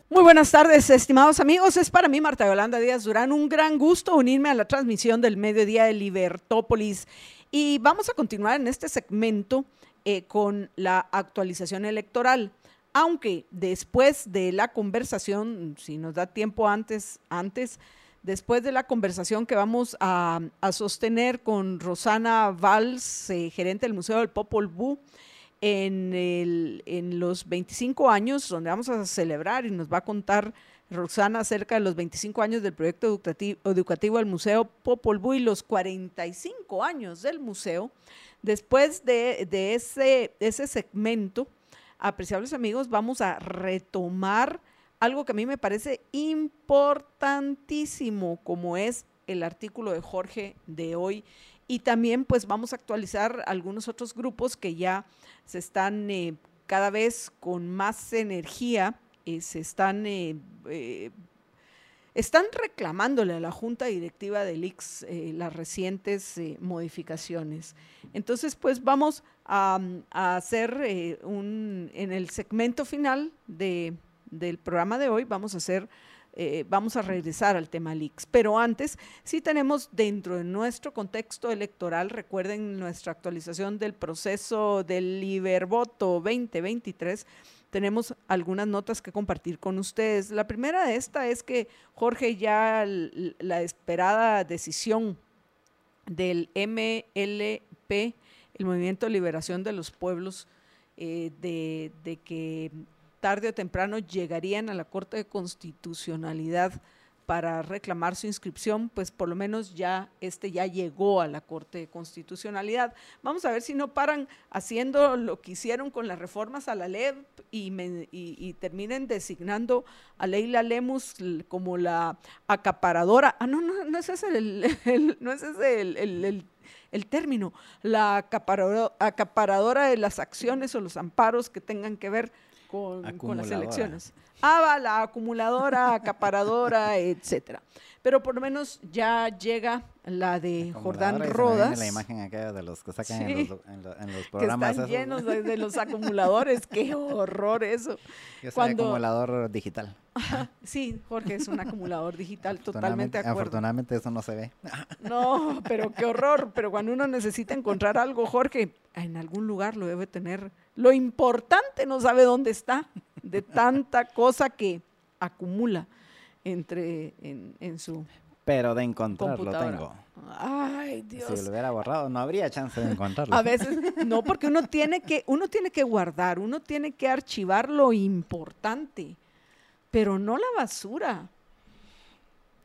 Muy buenas tardes, estimados amigos. Es para mí, Marta Yolanda Díaz Durán, un gran gusto unirme a la transmisión del mediodía de Libertópolis. Y vamos a continuar en este segmento eh, con la actualización electoral aunque después de la conversación, si nos da tiempo antes, antes, después de la conversación que vamos a, sostener con Rosana Valls, eh, gerente del Museo del Popol Vuh, en, los 25 años, donde vamos a celebrar y nos va a contar Roxana acerca de los 25 años del proyecto educativo, del Museo Popol Vuh y los 45 años del museo. Después de, ese segmento, apreciables amigos, vamos a retomar algo que a mí me parece importantísimo, como es el artículo de Jorge de hoy. Y también pues vamos a actualizar algunos otros grupos que ya se están eh, cada vez con más energía, eh, se están, eh, están reclamándole a la Junta Directiva del IX las recientes modificaciones. Entonces pues vamos a, a hacer un, en el segmento final de, del programa de hoy, vamos a hacer eh, vamos a regresar al tema leaks. Pero antes, sí tenemos dentro de nuestro contexto electoral, recuerden nuestra actualización del proceso del Libervoto 2023, tenemos algunas notas que compartir con ustedes. La primera de esta es que Jorge ya la esperada decisión del MLP, el Movimiento de Liberación de los Pueblos, eh, de, de, que tarde o temprano llegarían a la Corte de Constitucionalidad para reclamar su inscripción, pues por lo menos ya este ya llegó a la Corte de Constitucionalidad. Vamos a ver si no paran haciendo lo que hicieron con las reformas a la LEP y, y, terminen designando a Leila Lemus como la acaparadora. Ah, no, no, no es ese el, no es ese el, el término, la acaparadora de las acciones o los amparos que tengan que ver con, las elecciones. Ah, la acumuladora, acaparadora, etcétera. Pero por lo menos ya llega la de Jordán Rodas. la imagen acá de los que sacan en, los, programas. Que están llenos de, los acumuladores. Qué horror eso. Yo soy acumulador digital. sí, Jorge es un acumulador digital, totalmente acuerdo. Afortunadamente eso no se ve. no, pero qué horror. Pero cuando uno necesita encontrar algo, Jorge, en algún lugar lo debe tener. Lo importante no sabe dónde está, de tanta cosa que acumula entre en, su pero de encontrarlo tengo. Ay, Dios. Si lo hubiera borrado, no habría chance de encontrarlo. A veces, no, porque uno tiene que, uno tiene que guardar, uno tiene que archivar lo importante, pero no la basura.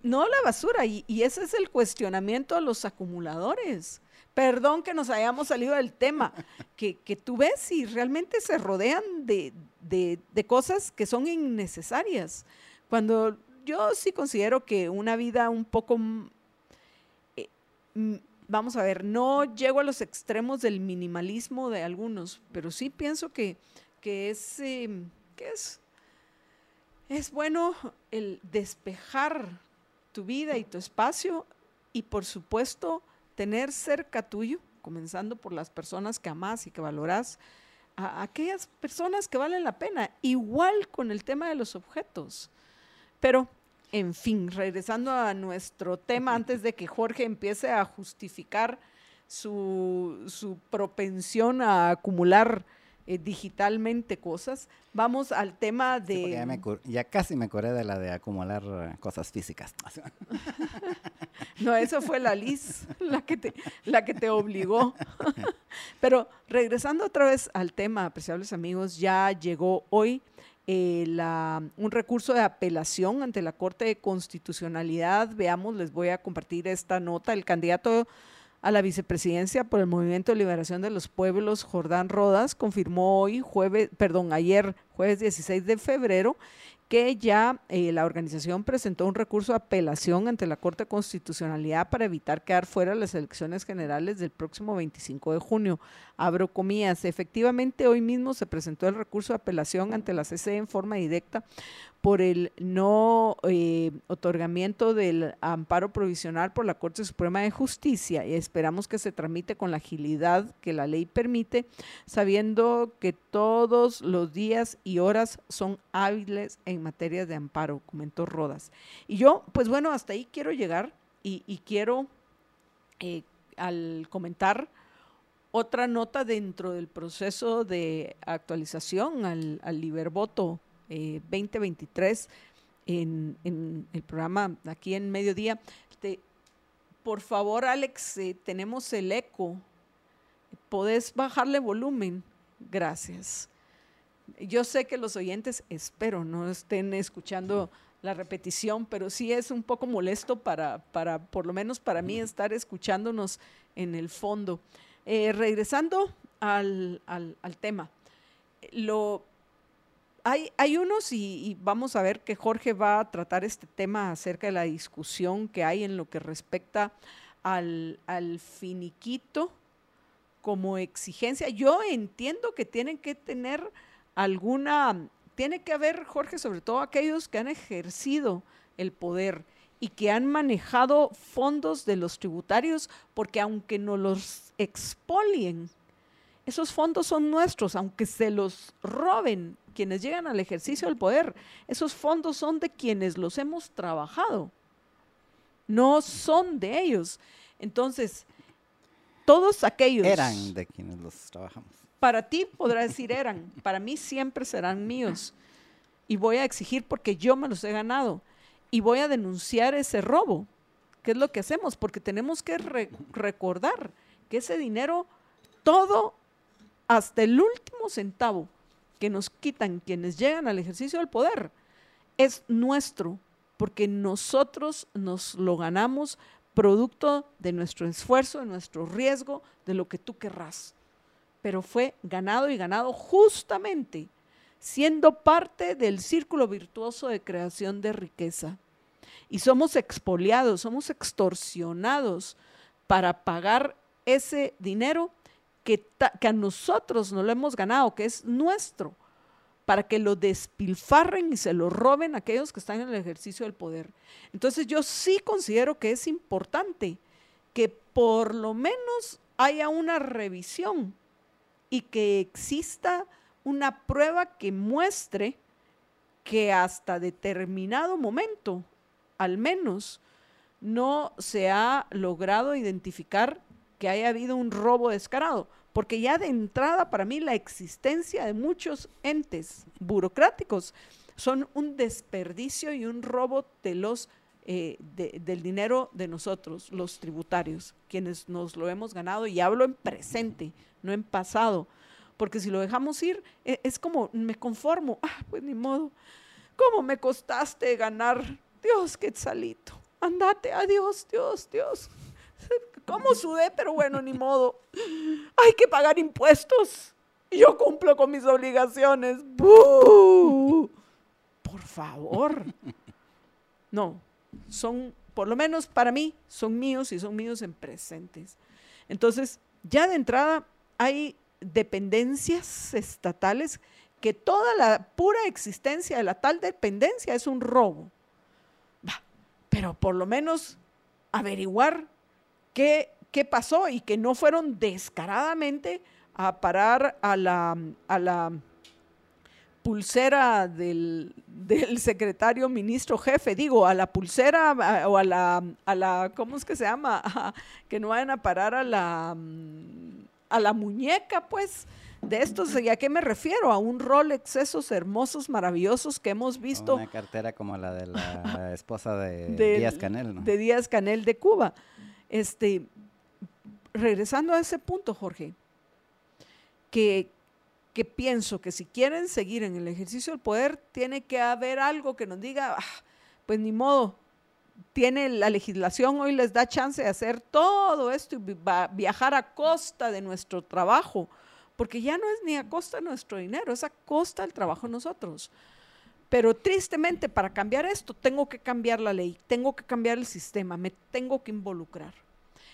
No la basura. Y, y ese es el cuestionamiento a los acumuladores. Perdón que nos hayamos salido del tema, que, que tú ves y realmente se rodean de, de, cosas que son innecesarias. Cuando yo sí considero que una vida un poco, eh, vamos a ver, no llego a los extremos del minimalismo de algunos, pero sí pienso que, que es, em, que es, es bueno el despejar tu vida y tu espacio y por supuesto tener cerca tuyo, comenzando por las personas que amas y que valoras, a aquellas personas que valen la pena, igual con el tema de los objetos. Pero, en fin, regresando a nuestro tema, antes de que Jorge empiece a justificar su, propensión a acumular eh, digitalmente cosas, vamos al tema de... ya, casi me curé de la de acumular eh, cosas físicas. no, eso fue la Liz la que te, la que te obligó. Pero regresando otra vez al tema, apreciables amigos, ya llegó hoy eh, la, un recurso de apelación ante la Corte de Constitucionalidad. Veamos, les voy a compartir esta nota. El candidato a la vicepresidencia por el Movimiento de Liberación de los Pueblos, Jordán Rodas, confirmó hoy, jueves, perdón, ayer, jueves 16 de febrero, que ya eh, la organización presentó un recurso de apelación ante la Corte de Constitucionalidad para evitar quedar fuera las elecciones generales del próximo 25 de junio. Abro comillas, efectivamente hoy mismo se presentó el recurso de apelación ante la CC en forma directa por el no eh, otorgamiento del amparo provisional por la Corte Suprema de Justicia y esperamos que se tramite con la agilidad que la ley permite, sabiendo que todos los días y horas son hábiles en materia de amparo, comentó Rodas. Y yo, pues bueno, hasta ahí quiero llegar y, quiero, eh, al comentar otra nota dentro del proceso de actualización al, al Libervoto 2023 eh, en, el programa aquí en mediodía. por favor, Alex, eh, tenemos el eco. ¿Podés bajarle volumen? Gracias. Yo sé que los oyentes, espero, no estén escuchando la repetición, pero sí es un poco molesto para, para por lo menos para mí, estar escuchándonos en el fondo. Eh, regresando al, al, al, tema, lo, hay, hay unos, y, vamos a ver que Jorge va a tratar este tema acerca de la discusión que hay en lo que respecta al, al finiquito como exigencia. Yo entiendo que tienen que tener alguna, tiene que haber, Jorge, sobre todo aquellos que han ejercido el poder y que han manejado fondos de los tributarios, porque aunque no los expolien, esos fondos son nuestros, aunque se los roben quienes llegan al ejercicio del poder, esos fondos son de quienes los hemos trabajado, no son de ellos. Entonces, todos aquellos... Eran de quienes los trabajamos. Para ti podrá decir eran, para mí siempre serán míos. Y voy a exigir porque yo me los he ganado. Y voy a denunciar ese robo. ¿Qué es lo que hacemos? Porque tenemos que re recordar que ese dinero, todo, hasta el último centavo que nos quitan quienes llegan al ejercicio del poder, es nuestro, porque nosotros nos lo ganamos producto de nuestro esfuerzo, de nuestro riesgo, de lo que tú querrás. Pero fue ganado y ganado justamente siendo parte del círculo virtuoso de creación de riqueza. Y somos expoliados, somos extorsionados para pagar ese dinero que, a nosotros no lo hemos ganado, que es nuestro para que lo despilfarren y se lo roben aquellos que están en el ejercicio del poder. Entonces yo sí considero que es importante que por lo menos haya una revisión y que exista una prueba que muestre que hasta determinado momento, al menos, no se ha logrado identificar que haya habido un robo descarado porque ya de entrada para mí la existencia de muchos entes burocráticos son un desperdicio y un robo los, eh, de, del dinero de nosotros, los tributarios, quienes nos lo hemos ganado, y hablo en presente, no en pasado, porque si lo dejamos ir, e, es como, me conformo, ah, pues ni modo, ¿cómo me costaste ganar? Dios, qué salito, andate, adiós, Dios, Dios. ¿Cómo sudé? Pero bueno, ni modo. Hay que pagar impuestos. Yo cumplo con mis obligaciones. Por favor. No, son, por lo menos para mí, son míos y son míos en presentes. Entonces, ya de entrada hay dependencias estatales que toda la pura existencia de la tal dependencia es un robo. pero por lo menos averiguar qué, qué pasó y que no fueron descaradamente a parar a la, a la pulsera del, del, secretario ministro jefe, digo, a la pulsera o a la, a la, ¿cómo es que se llama? que no vayan a parar a la, a la muñeca, pues, de estos, ¿y a qué me refiero? A un Rolex, esos hermosos, maravillosos que hemos visto. Una cartera como la de la esposa de, de Díaz Canel, ¿no? De Díaz Canel de Cuba. Este, regresando a ese punto, Jorge, que, que, pienso que si quieren seguir en el ejercicio del poder, tiene que haber algo que nos diga, ah, pues ni modo, tiene la legislación hoy les da chance de hacer todo esto y viajar a costa de nuestro trabajo, porque ya no es ni a costa de nuestro dinero, es a costa del trabajo de nosotros. Pero tristemente, para cambiar esto, tengo que cambiar la ley, tengo que cambiar el sistema, me tengo que involucrar.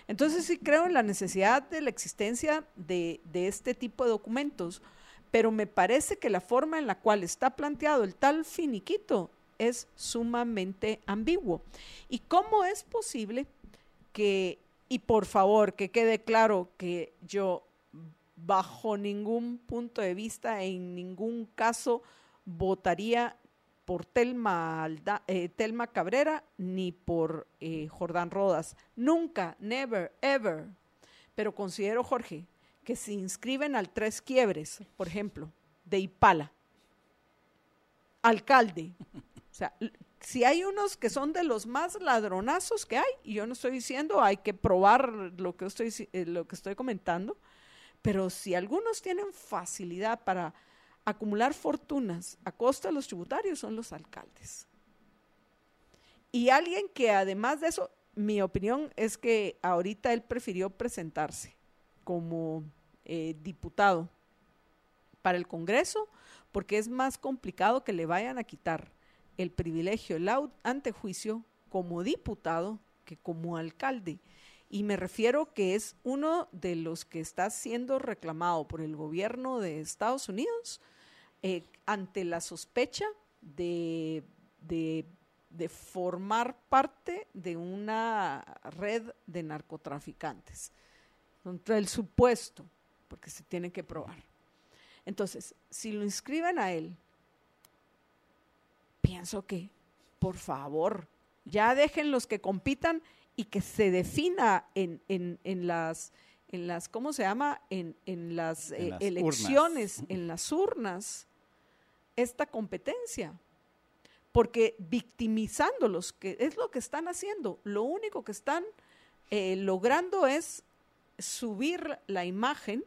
Entonces sí creo en la necesidad de la existencia de, de este tipo de documentos, pero me parece que la forma en la cual está planteado el tal finiquito es sumamente ambiguo. ¿Y cómo es posible que, y por favor, que quede claro que yo bajo ningún punto de vista, en ningún caso, votaría por Telma, eh, Telma Cabrera ni por eh, Jordán Rodas. Nunca, never, ever. Pero considero, Jorge, que si inscriben al Tres Quiebres, por ejemplo, de Ipala, alcalde, o sea, si hay unos que son de los más ladronazos que hay, y yo no estoy diciendo hay que probar lo que estoy, eh, lo que estoy comentando, Pero si algunos tienen facilidad para acumular fortunas a costa de los tributarios, son los alcaldes. Y alguien que además de eso, mi opinión es que ahorita él prefirió presentarse como eh, diputado para el Congreso porque es más complicado que le vayan a quitar el privilegio, el antejuicio como diputado que como alcalde. Y me refiero que es uno de los que está siendo reclamado por el gobierno de Estados Unidos eh, ante la sospecha de, de, de formar parte de una red de narcotraficantes. Contra el supuesto, porque se tiene que probar. Entonces, si lo inscriben a él, pienso que, por favor, ya dejen los que compitan y que se defina en, en, en las, en las, ¿cómo se llama? En, en las, eh, elecciones, en las urnas, esta competencia. Porque victimizándolos, que es lo que están haciendo, lo único que están eh, logrando es subir la imagen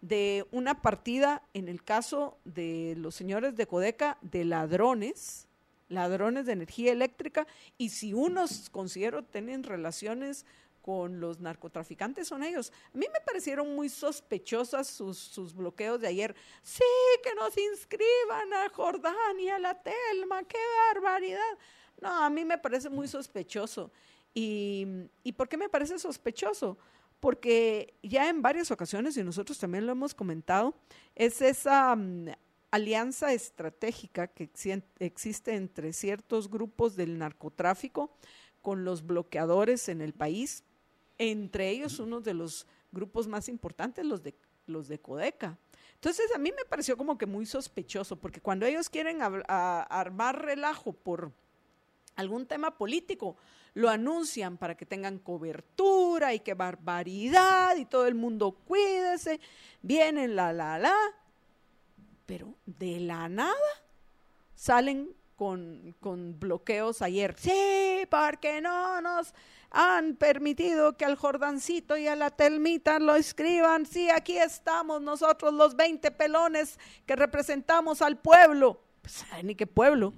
de una partida, en el caso de los señores de Codeca, de ladrones, ladrones de energía eléctrica, y si unos considero tienen relaciones con los narcotraficantes son ellos. A mí me parecieron muy sospechosas sus, sus bloqueos de ayer. Sí, que nos inscriban a Jordán y a la Telma, qué barbaridad. No, a mí me parece muy sospechoso. ¿Y, ¿y por qué me parece sospechoso? porque ya en varias ocasiones, y nosotros también lo hemos comentado, es esa mm, alianza estratégica que existe entre ciertos grupos del narcotráfico con los bloqueadores en el país, entre ellos uno de los grupos más importantes, los de, los de Codeca. Entonces a mí me pareció como que muy sospechoso, porque cuando ellos quieren armar relajo por algún tema político, lo anuncian para que tengan cobertura y qué barbaridad y todo el mundo cuídese, vienen la, la, la, pero de la nada salen con, con, bloqueos ayer. Sí, porque no nos han permitido que al Jordancito y a la Telmita lo escriban. Sí, aquí estamos nosotros los 20 pelones que representamos al pueblo. Pues, ni qué pueblo?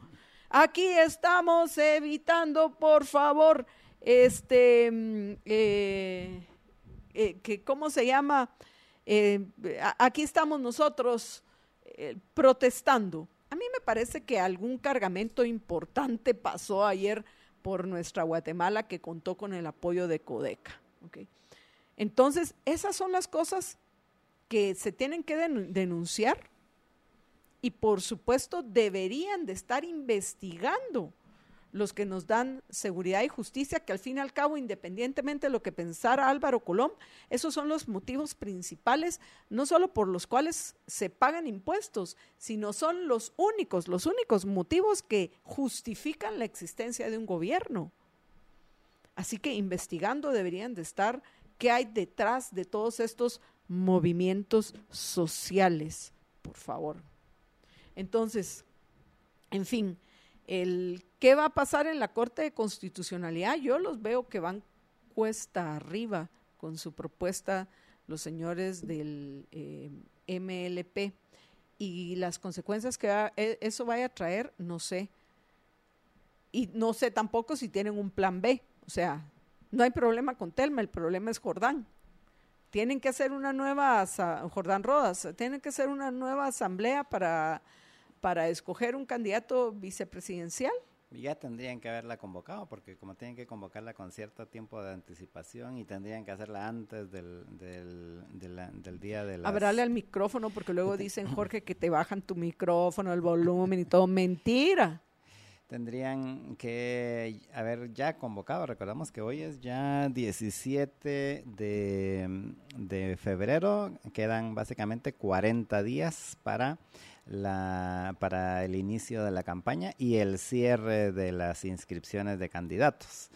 Aquí estamos evitando, por favor, este, mm, eh, eh, que, ¿cómo se llama? Eh, aquí estamos nosotros protestando. A mí me parece que algún cargamento importante pasó ayer por nuestra Guatemala que contó con el apoyo de Codeca. Entonces, esas son las cosas que se tienen que denunciar y por supuesto deberían de estar investigando los que nos dan seguridad y justicia, que al fin y al cabo, independientemente de lo que pensara Álvaro Colón, esos son los motivos principales, no solo por los cuales se pagan impuestos, sino son los únicos, los únicos motivos que justifican la existencia de un gobierno. Así que investigando deberían de estar qué hay detrás de todos estos movimientos sociales, por favor. Entonces, en fin, el qué va a pasar en la Corte de Constitucionalidad, yo los veo que van cuesta arriba con su propuesta los señores del eh, MLP y las consecuencias que e, eso vaya a traer, no sé. Y no sé tampoco si tienen un plan B. O sea, no hay problema con Telma, el problema es Jordán. Tienen que hacer una nueva, Jordán Rodas, tienen que hacer una nueva asamblea para para escoger un candidato vicepresidencial? Ya tendrían que haberla convocado, porque como tienen que convocarla con cierto tiempo de anticipación y tendrían que hacerla antes del, del, día de la... Hablarle al micrófono, porque luego dicen, Jorge, que te bajan tu micrófono, el volumen y todo. Mentira. Tendrían que haber ya convocado, recordamos que hoy es ya 17 de, de febrero, quedan básicamente 40 días para la, para el inicio de la campaña y el cierre de las inscripciones de candidatos.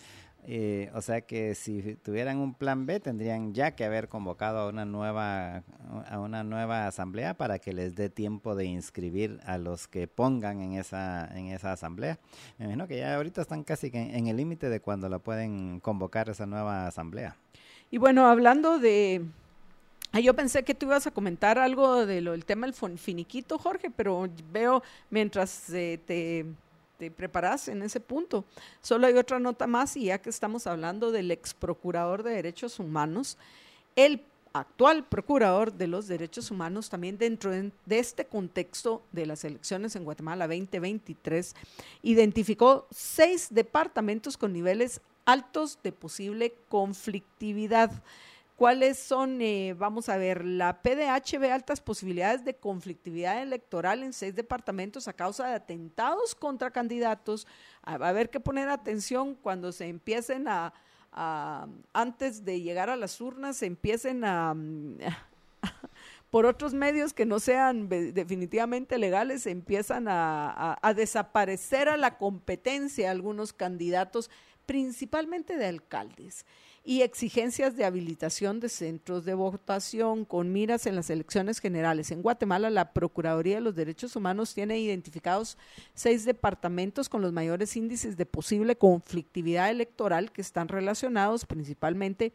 Eh, o sea que si tuvieran un plan B tendrían ya que haber convocado a una nueva a una nueva asamblea para que les dé tiempo de inscribir a los que pongan en esa en esa asamblea. Me imagino que ya ahorita están casi en el límite de cuando la pueden convocar esa nueva asamblea. Y bueno, hablando de yo pensé que tú ibas a comentar algo del tema del finiquito, Jorge, pero veo mientras eh, te, preparas en ese punto. Solo hay otra nota más y ya que estamos hablando del ex procurador de derechos humanos, el actual procurador de los derechos humanos también dentro de este contexto de las elecciones en Guatemala 2023 identificó seis departamentos con niveles altos de posible conflictividad. ¿Cuáles son? Eh, vamos a ver, la PDH ve altas posibilidades de conflictividad electoral en seis departamentos a causa de atentados contra candidatos. Ah, va a haber que poner atención cuando se empiecen a, antes de llegar a las urnas, se empiecen a, por otros medios que no sean definitivamente legales, se empiezan a, a desaparecer a la competencia algunos candidatos, principalmente de alcaldes y exigencias de habilitación de centros de votación con miras en las elecciones generales. En Guatemala, la Procuraduría de los Derechos Humanos tiene identificados seis departamentos con los mayores índices de posible conflictividad electoral que están relacionados principalmente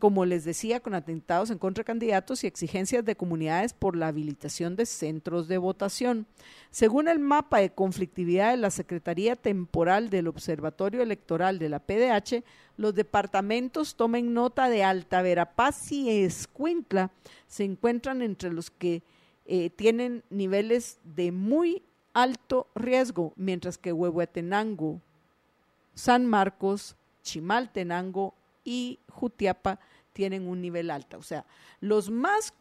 como les decía, con atentados en contra de candidatos y exigencias de comunidades por la habilitación de centros de votación. Según el mapa de conflictividad de la Secretaría Temporal del Observatorio Electoral de la PDH, los departamentos tomen nota de Alta Verapaz y Escuintla se encuentran entre los que eh, tienen niveles de muy alto riesgo, mientras que Huehuetenango, San Marcos, Chimaltenango y Jutiapa tienen un nivel alto. O sea, los más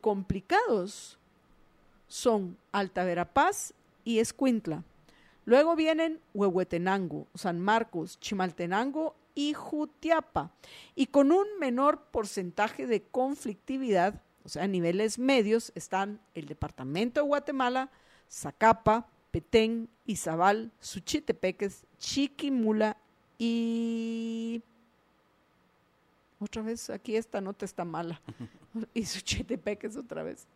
complicados son Alta Verapaz y Escuintla. Luego vienen Huehuetenango, San Marcos, Chimaltenango y Jutiapa. Y con un menor porcentaje de conflictividad, o sea, a niveles medios, están el Departamento de Guatemala, Zacapa, Petén, Izabal, Suchitepeques, Chiquimula y otra vez, aquí esta nota está mala. y su es otra vez.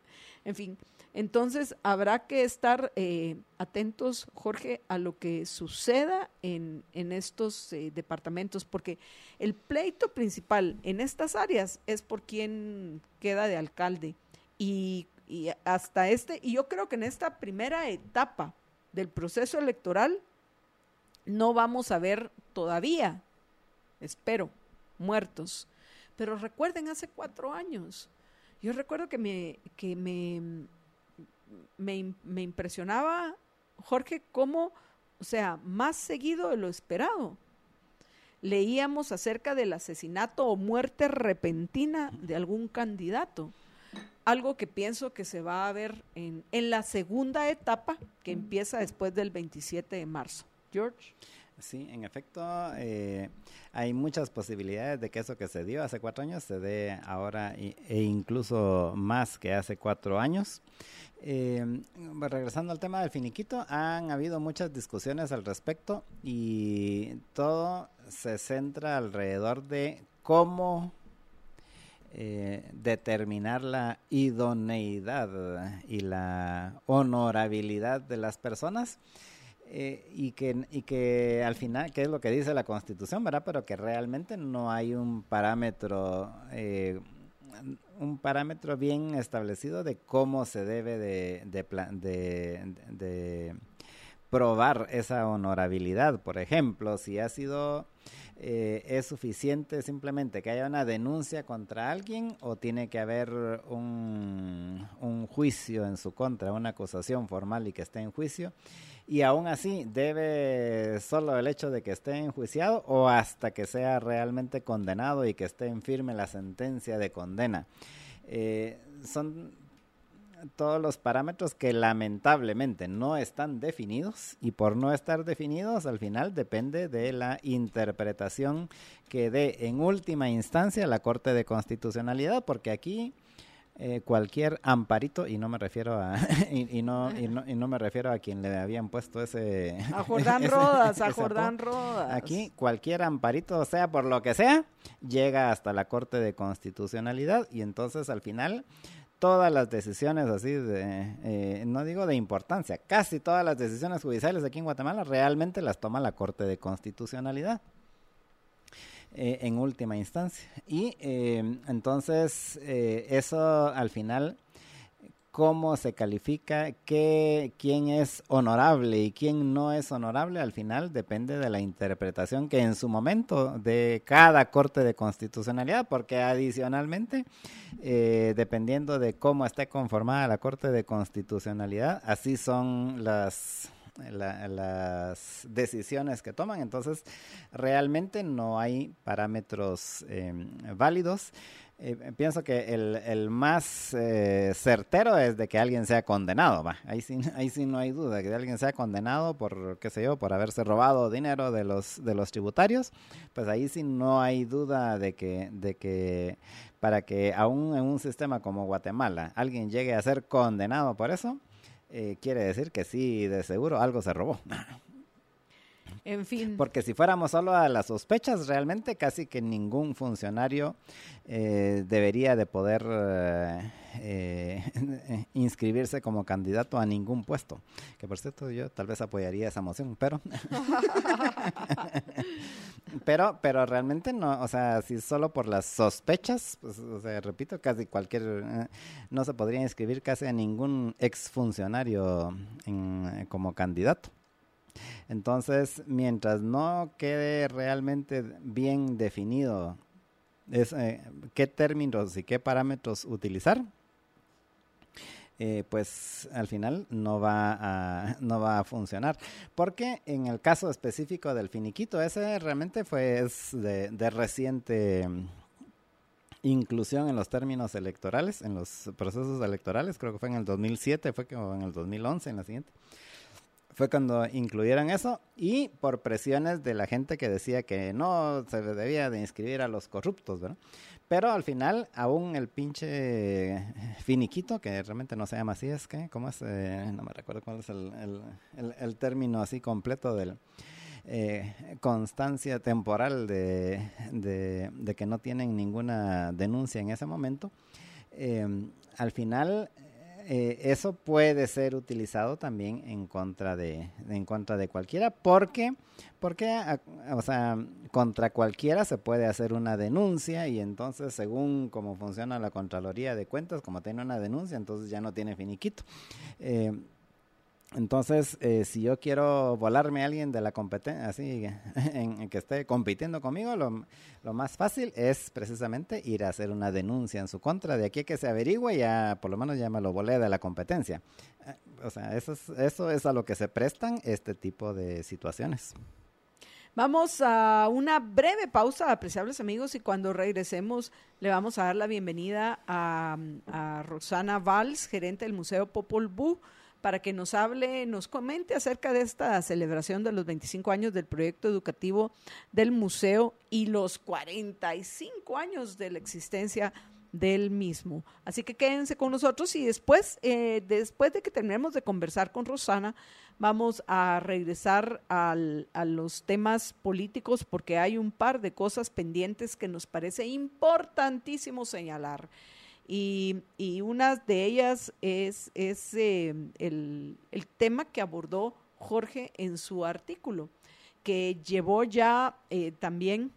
En fin, entonces habrá que estar eh, atentos, Jorge, a lo que suceda en, en estos eh, departamentos, porque el pleito principal en estas áreas es por quién queda de alcalde. Y, y hasta este, y yo creo que en esta primera etapa del proceso electoral no vamos a ver todavía, espero, muertos. Pero recuerden, hace cuatro años, yo recuerdo que me, que me, me, impresionaba, Jorge, cómo, o sea, más seguido de lo esperado. Leíamos acerca del asesinato o muerte repentina de algún candidato algo que pienso que se va a ver en, en, la segunda etapa que empieza después del 27 de marzo. George. Sí, en efecto, eh, hay muchas posibilidades de que eso que se dio hace cuatro años se dé ahora e incluso más que hace cuatro años. Eh, regresando al tema del finiquito, han habido muchas discusiones al respecto y todo se centra alrededor de cómo eh, determinar la idoneidad y la honorabilidad de las personas eh, y, que, y que al final, que es lo que dice la Constitución, ¿verdad? Pero que realmente no hay un parámetro, eh, un parámetro bien establecido de cómo se debe de, de, de, probar esa honorabilidad. Por ejemplo, si ha sido... Eh, ¿Es suficiente simplemente que haya una denuncia contra alguien o tiene que haber un, un juicio en su contra, una acusación formal y que esté en juicio? Y aún así debe solo el hecho de que esté enjuiciado o hasta que sea realmente condenado y que esté en firme la sentencia de condena. Eh, son todos los parámetros que lamentablemente no están definidos y por no estar definidos al final depende de la interpretación que dé en última instancia la Corte de Constitucionalidad porque aquí eh, cualquier amparito y no me refiero a y, no, y, no, y, no, me refiero a quien le habían puesto ese a Jordán Rodas a Jordán Rodas. Aquí cualquier amparito sea por lo que sea llega hasta la Corte de Constitucionalidad y entonces al final todas las decisiones así de eh, no digo de importancia casi todas las decisiones judiciales aquí en Guatemala realmente las toma la Corte de Constitucionalidad eh, en última instancia. Y eh, entonces eh, eso al final cómo se califica, qué, quién es honorable y quién no es honorable, al final depende de la interpretación que en su momento de cada Corte de Constitucionalidad, porque adicionalmente, dependiendo de cómo esté conformada la Corte de Constitucionalidad, así son las... las decisiones que toman, entonces realmente no hay parámetros em, válidos. Eh, pienso que el, más eh, certero es de que alguien sea condenado, va. Ahí sí, ahí sí no hay duda, que alguien sea condenado por, qué sé yo, por haberse robado dinero de los, de los tributarios, pues ahí sí no hay duda de que, de que para que aún en un sistema como Guatemala alguien llegue a ser condenado por eso, eh, quiere decir que sí, de seguro algo se robó. Porque si fuéramos solo a las sospechas, realmente casi que ningún funcionario eh, debería de poder eh, eh, inscribirse como candidato a ningún puesto. Que por cierto, yo tal vez apoyaría esa moción, pero... pero, pero realmente no, o sea, si solo por las sospechas, pues, o sea, repito, casi cualquier, no se podría inscribir casi a ningún exfuncionario en, como candidato. Entonces, mientras no quede realmente bien definido eh, qué términos y qué parámetros utilizar, eh, pues al final no va a no va a funcionar. Porque en el caso específico del finiquito ese realmente fue de, de reciente inclusión en los términos electorales en los procesos electorales. Creo que fue en el 2007 fue que o en el 2011 en la siguiente fue cuando incluyeron eso y por presiones de la gente que decía que no se debía de inscribir a los corruptos, ¿verdad? Pero al final, aún el pinche finiquito, que realmente no se llama así, es que, ¿cómo es? Eh, no me recuerdo cuál es el, el, el, término así completo del eh, constancia temporal de, de, de, que no tienen ninguna denuncia en ese momento. Eh, al final eh, eso puede ser utilizado también en contra de, en contra de cualquiera, porque, porque, o sea, contra cualquiera se puede hacer una denuncia y entonces según cómo funciona la Contraloría de Cuentas, como tiene una denuncia, entonces ya no tiene finiquito. Eh, entonces, eh, si yo quiero volarme a alguien de la competencia, así, en, que esté compitiendo conmigo, lo, lo, más fácil es precisamente ir a hacer una denuncia en su contra. De aquí que se averigüe, ya por lo menos ya me lo volé de la competencia. Eh, o sea, eso es, eso es a lo que se prestan este tipo de situaciones. Vamos a una breve pausa, apreciables amigos, y cuando regresemos le vamos a dar la bienvenida a, a Rosana Valls, gerente del Museo Popol Vuh para que nos hable, nos comente acerca de esta celebración de los 25 años del proyecto educativo del museo y los 45 años de la existencia del mismo. Así que quédense con nosotros y después, eh, después de que terminemos de conversar con Rosana, vamos a regresar a los temas políticos porque hay un par de cosas pendientes que nos parece importantísimo señalar. Y, y una de ellas es, es eh, el, tema que abordó Jorge en su artículo, que llevó ya eh, también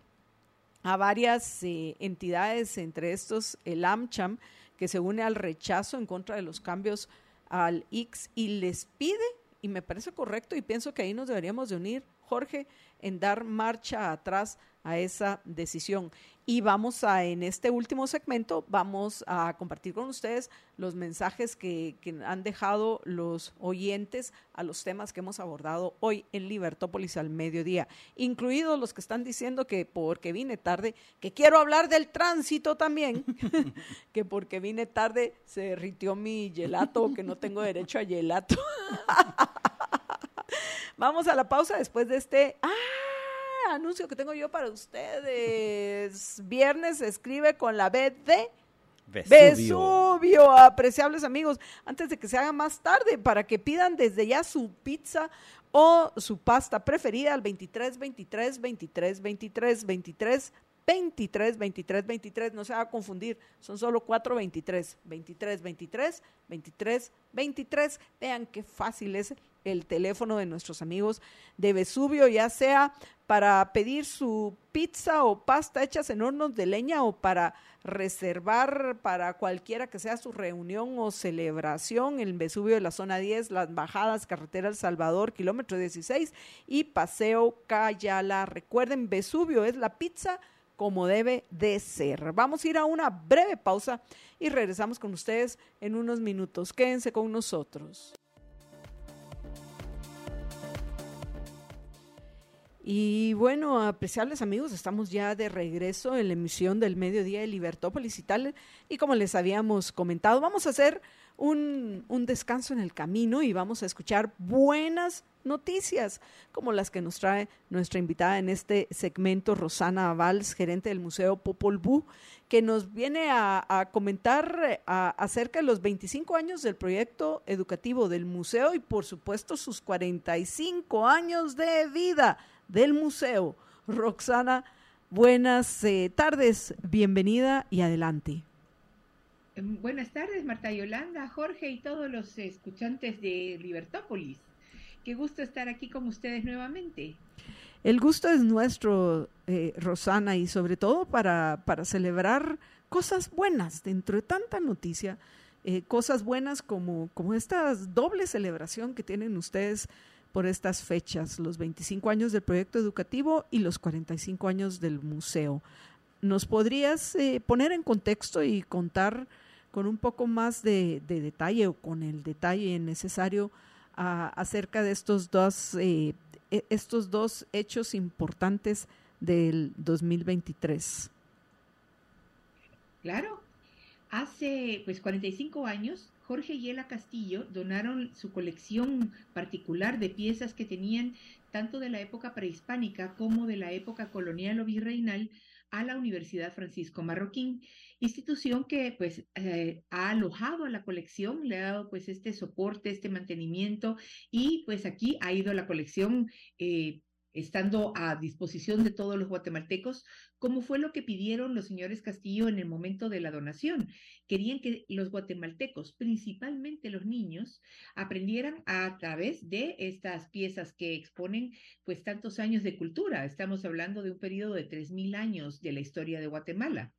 a varias eh, entidades, entre estos el AmCham, que se une al rechazo en contra de los cambios al X y les pide, y me parece correcto, y pienso que ahí nos deberíamos de unir, Jorge, en dar marcha atrás a esa decisión. Y vamos a, en este último segmento, vamos a compartir con ustedes los mensajes que, que, han dejado los oyentes a los temas que hemos abordado hoy en Libertópolis al mediodía, incluidos los que están diciendo que porque vine tarde, que quiero hablar del tránsito también, que porque vine tarde se derritió mi gelato, que no tengo derecho a gelato. vamos a la pausa después de este... ¡Ah! Anuncio que tengo yo para ustedes. Viernes se escribe con la B de Vesubio. Vesubio. Apreciables amigos, antes de que se haga más tarde, para que pidan desde ya su pizza o su pasta preferida al 23 23 23 23 23 23 23 23, no se va a confundir, son solo 4 23, 23 23 23 23. Vean qué fácil es el teléfono de nuestros amigos de Vesubio, ya sea para pedir su pizza o pasta hechas en hornos de leña o para reservar para cualquiera que sea su reunión o celebración en Vesubio de la zona 10, las bajadas, carretera El Salvador, kilómetro 16 y Paseo Cayala. Recuerden, Vesubio es la pizza como debe de ser. Vamos a ir a una breve pausa y regresamos con ustedes en unos minutos. Quédense con nosotros. Y bueno, apreciables amigos, estamos ya de regreso en la emisión del mediodía de Libertópolis y tal. Y como les habíamos comentado, vamos a hacer un, un, descanso en el camino y vamos a escuchar buenas noticias, como las que nos trae nuestra invitada en este segmento, Rosana Valls, gerente del Museo Popol Vuh, que nos viene a, comentar acerca de los 25 años del proyecto educativo del museo y por supuesto sus 45 años de vida del museo. Roxana, buenas eh, tardes, bienvenida y adelante. Em, buenas tardes, Marta Yolanda, Jorge y todos los escuchantes de Libertópolis. Qué gusto estar aquí con ustedes nuevamente. El gusto es nuestro, eh, Rosana, y sobre todo para, para, celebrar cosas buenas dentro de tanta noticia, eh, cosas buenas como, como esta doble celebración que tienen ustedes por estas fechas, los 25 años del proyecto educativo y los 45 años del museo. ¿Nos podrías eh, poner en contexto y contar con un poco más de, de detalle o con el detalle necesario acerca de estos dos, eh, e, estos dos hechos importantes del 2023? Claro, hace pues 45 años Jorge y Ela Castillo donaron su colección particular de piezas que tenían tanto de la época prehispánica como de la época colonial o virreinal a la Universidad Francisco Marroquín, institución que pues eh, ha alojado a la colección, le ha dado pues este soporte, este mantenimiento y pues aquí ha ido la colección eh, estando a disposición de todos los guatemaltecos, como fue lo que pidieron los señores Castillo en el momento de la donación. Querían que los guatemaltecos, principalmente los niños, aprendieran a través de estas piezas que exponen pues tantos años de cultura. Estamos hablando de un periodo de 3.000 años de la historia de Guatemala.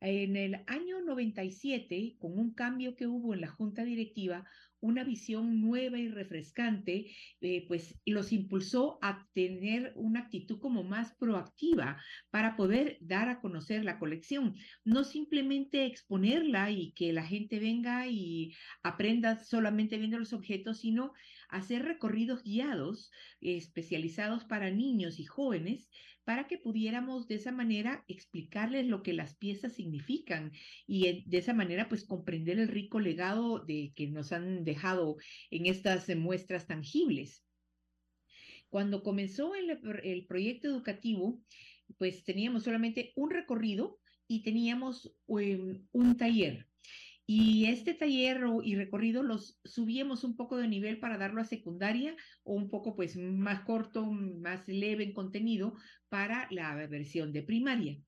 En el año 97, con un cambio que hubo en la junta directiva, una visión nueva y refrescante, eh, pues los impulsó a tener una actitud como más proactiva para poder dar a conocer la colección, no simplemente exponerla y que la gente venga y aprenda solamente viendo los objetos, sino hacer recorridos guiados especializados para niños y jóvenes para que pudiéramos de esa manera explicarles lo que las piezas significan y de esa manera pues comprender el rico legado de que nos han dejado en estas muestras tangibles. Cuando comenzó el, el proyecto educativo, pues teníamos solamente un recorrido y teníamos um, un taller. Y este taller y recorrido los subíamos un poco de nivel para darlo a secundaria o un poco pues más corto, más leve en contenido para la versión de primaria.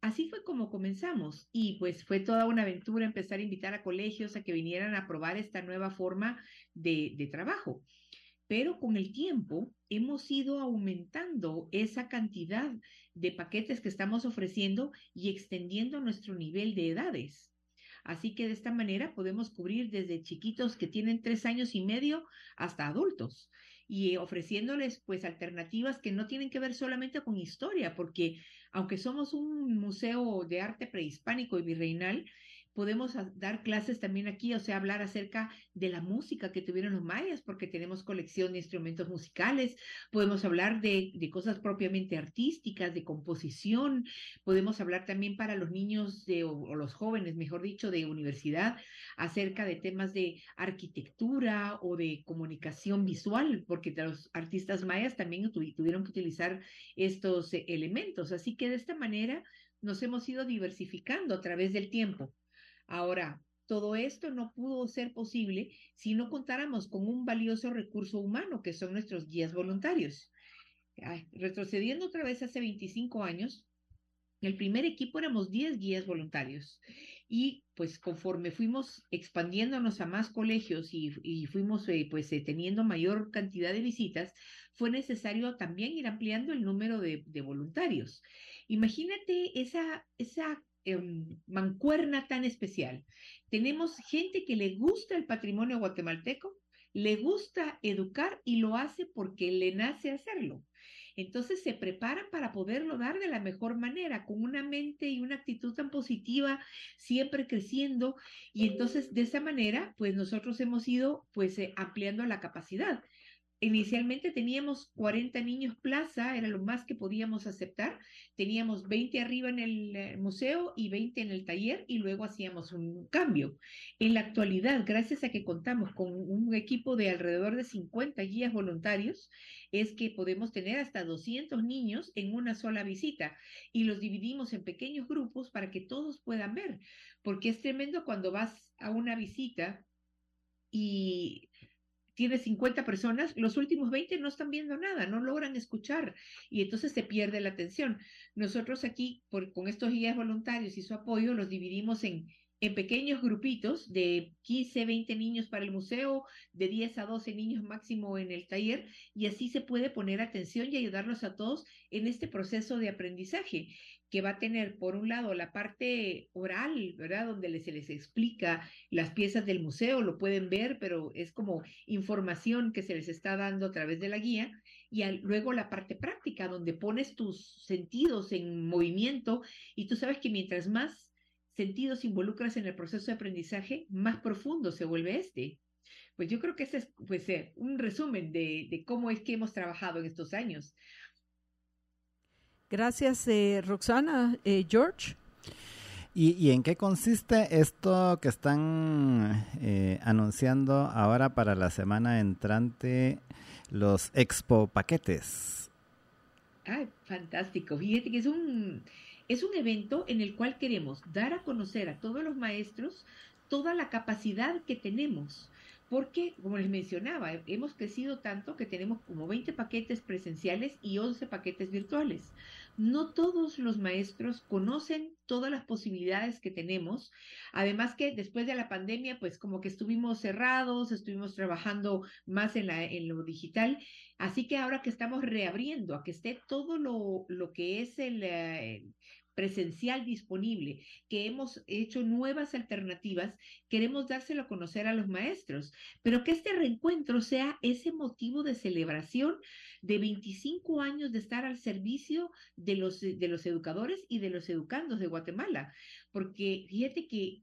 Así fue como comenzamos y pues fue toda una aventura empezar a invitar a colegios a que vinieran a probar esta nueva forma de, de trabajo. Pero con el tiempo hemos ido aumentando esa cantidad de paquetes que estamos ofreciendo y extendiendo nuestro nivel de edades. Así que de esta manera podemos cubrir desde chiquitos que tienen tres años y medio hasta adultos y ofreciéndoles pues alternativas que no tienen que ver solamente con historia, porque aunque somos un museo de arte prehispánico y virreinal, podemos dar clases también aquí, o sea, hablar acerca de la música que tuvieron los mayas, porque tenemos colección de instrumentos musicales, podemos hablar de, de cosas propiamente artísticas, de composición, podemos hablar también para los niños de, o, o, los jóvenes, mejor dicho, de universidad, acerca de temas de arquitectura o de comunicación visual, porque los artistas mayas también tuvieron que utilizar estos eh, elementos. Así que de esta manera nos hemos ido diversificando a través del tiempo. Ahora, todo esto no pudo ser posible si no contáramos con un valioso recurso humano que son nuestros guías voluntarios. Retrocediendo otra vez hace 25 años, el primer equipo éramos 10 guías voluntarios y pues conforme fuimos expandiéndonos a más colegios y, fuimos eh, pues eh, teniendo mayor cantidad de visitas, fue necesario también ir ampliando el número de, voluntarios. Imagínate esa, esa em, mancuerna tan especial. Tenemos gente que le gusta el patrimonio guatemalteco, le gusta educar y lo hace porque le nace hacerlo. Entonces se preparan para poderlo dar de la mejor manera, con una mente y una actitud tan positiva, siempre creciendo. Y entonces de esa manera, pues nosotros hemos ido pues eh, ampliando la capacidad. Inicialmente teníamos 40 niños plaza, era lo más que podíamos aceptar. Teníamos 20 arriba en el eh, museo y 20 en el taller y luego hacíamos un cambio. En la actualidad, gracias a que contamos con un equipo de alrededor de 50 guías voluntarios, es que podemos tener hasta 200 niños en una sola visita y los dividimos en pequeños grupos para que todos puedan ver, porque es tremendo cuando vas a una visita y tiene 50 personas, los últimos 20 no están viendo nada, no logran escuchar y entonces se pierde la atención. Nosotros aquí, con estos guías voluntarios y su apoyo, los dividimos en, pequeños grupitos de 15, 20 niños para el museo, de 10 a 12 niños máximo en el taller, y así se puede poner atención y ayudarlos a todos en este proceso de aprendizaje que va a tener, por un lado, la parte oral, ¿verdad? Donde se les explica las piezas del museo, lo pueden ver, pero es como información que se les está dando a través de la guía. Y luego la parte práctica, donde pones tus sentidos en movimiento y tú sabes que mientras más sentidos involucras en el proceso de aprendizaje, más profundo se vuelve este. Pues yo creo que ese es pues, eh, un resumen de, de cómo es que hemos trabajado en estos años. Gracias, eh, Roxana. Eh, George. ¿Y, en qué consiste esto que están eh, anunciando ahora para la semana entrante, los expo paquetes? Ay, fantástico. Fíjate que es un, es un evento en el cual queremos dar a conocer a todos los maestros toda la capacidad que tenemos porque, como les mencionaba, hemos crecido tanto que tenemos como 20 paquetes presenciales y 11 paquetes virtuales. No todos los maestros conocen todas las posibilidades que tenemos. Además que después de la pandemia, pues como que estuvimos cerrados, estuvimos trabajando más en, lo digital. Así que ahora que estamos reabriendo, a que esté todo lo, lo que es el, eh, presencial disponible, que hemos hecho nuevas alternativas, queremos dárselo a conocer a los maestros, pero que este reencuentro sea ese motivo de celebración de 25 años de estar al servicio de los, de los educadores y de los educandos de Guatemala, porque fíjate que...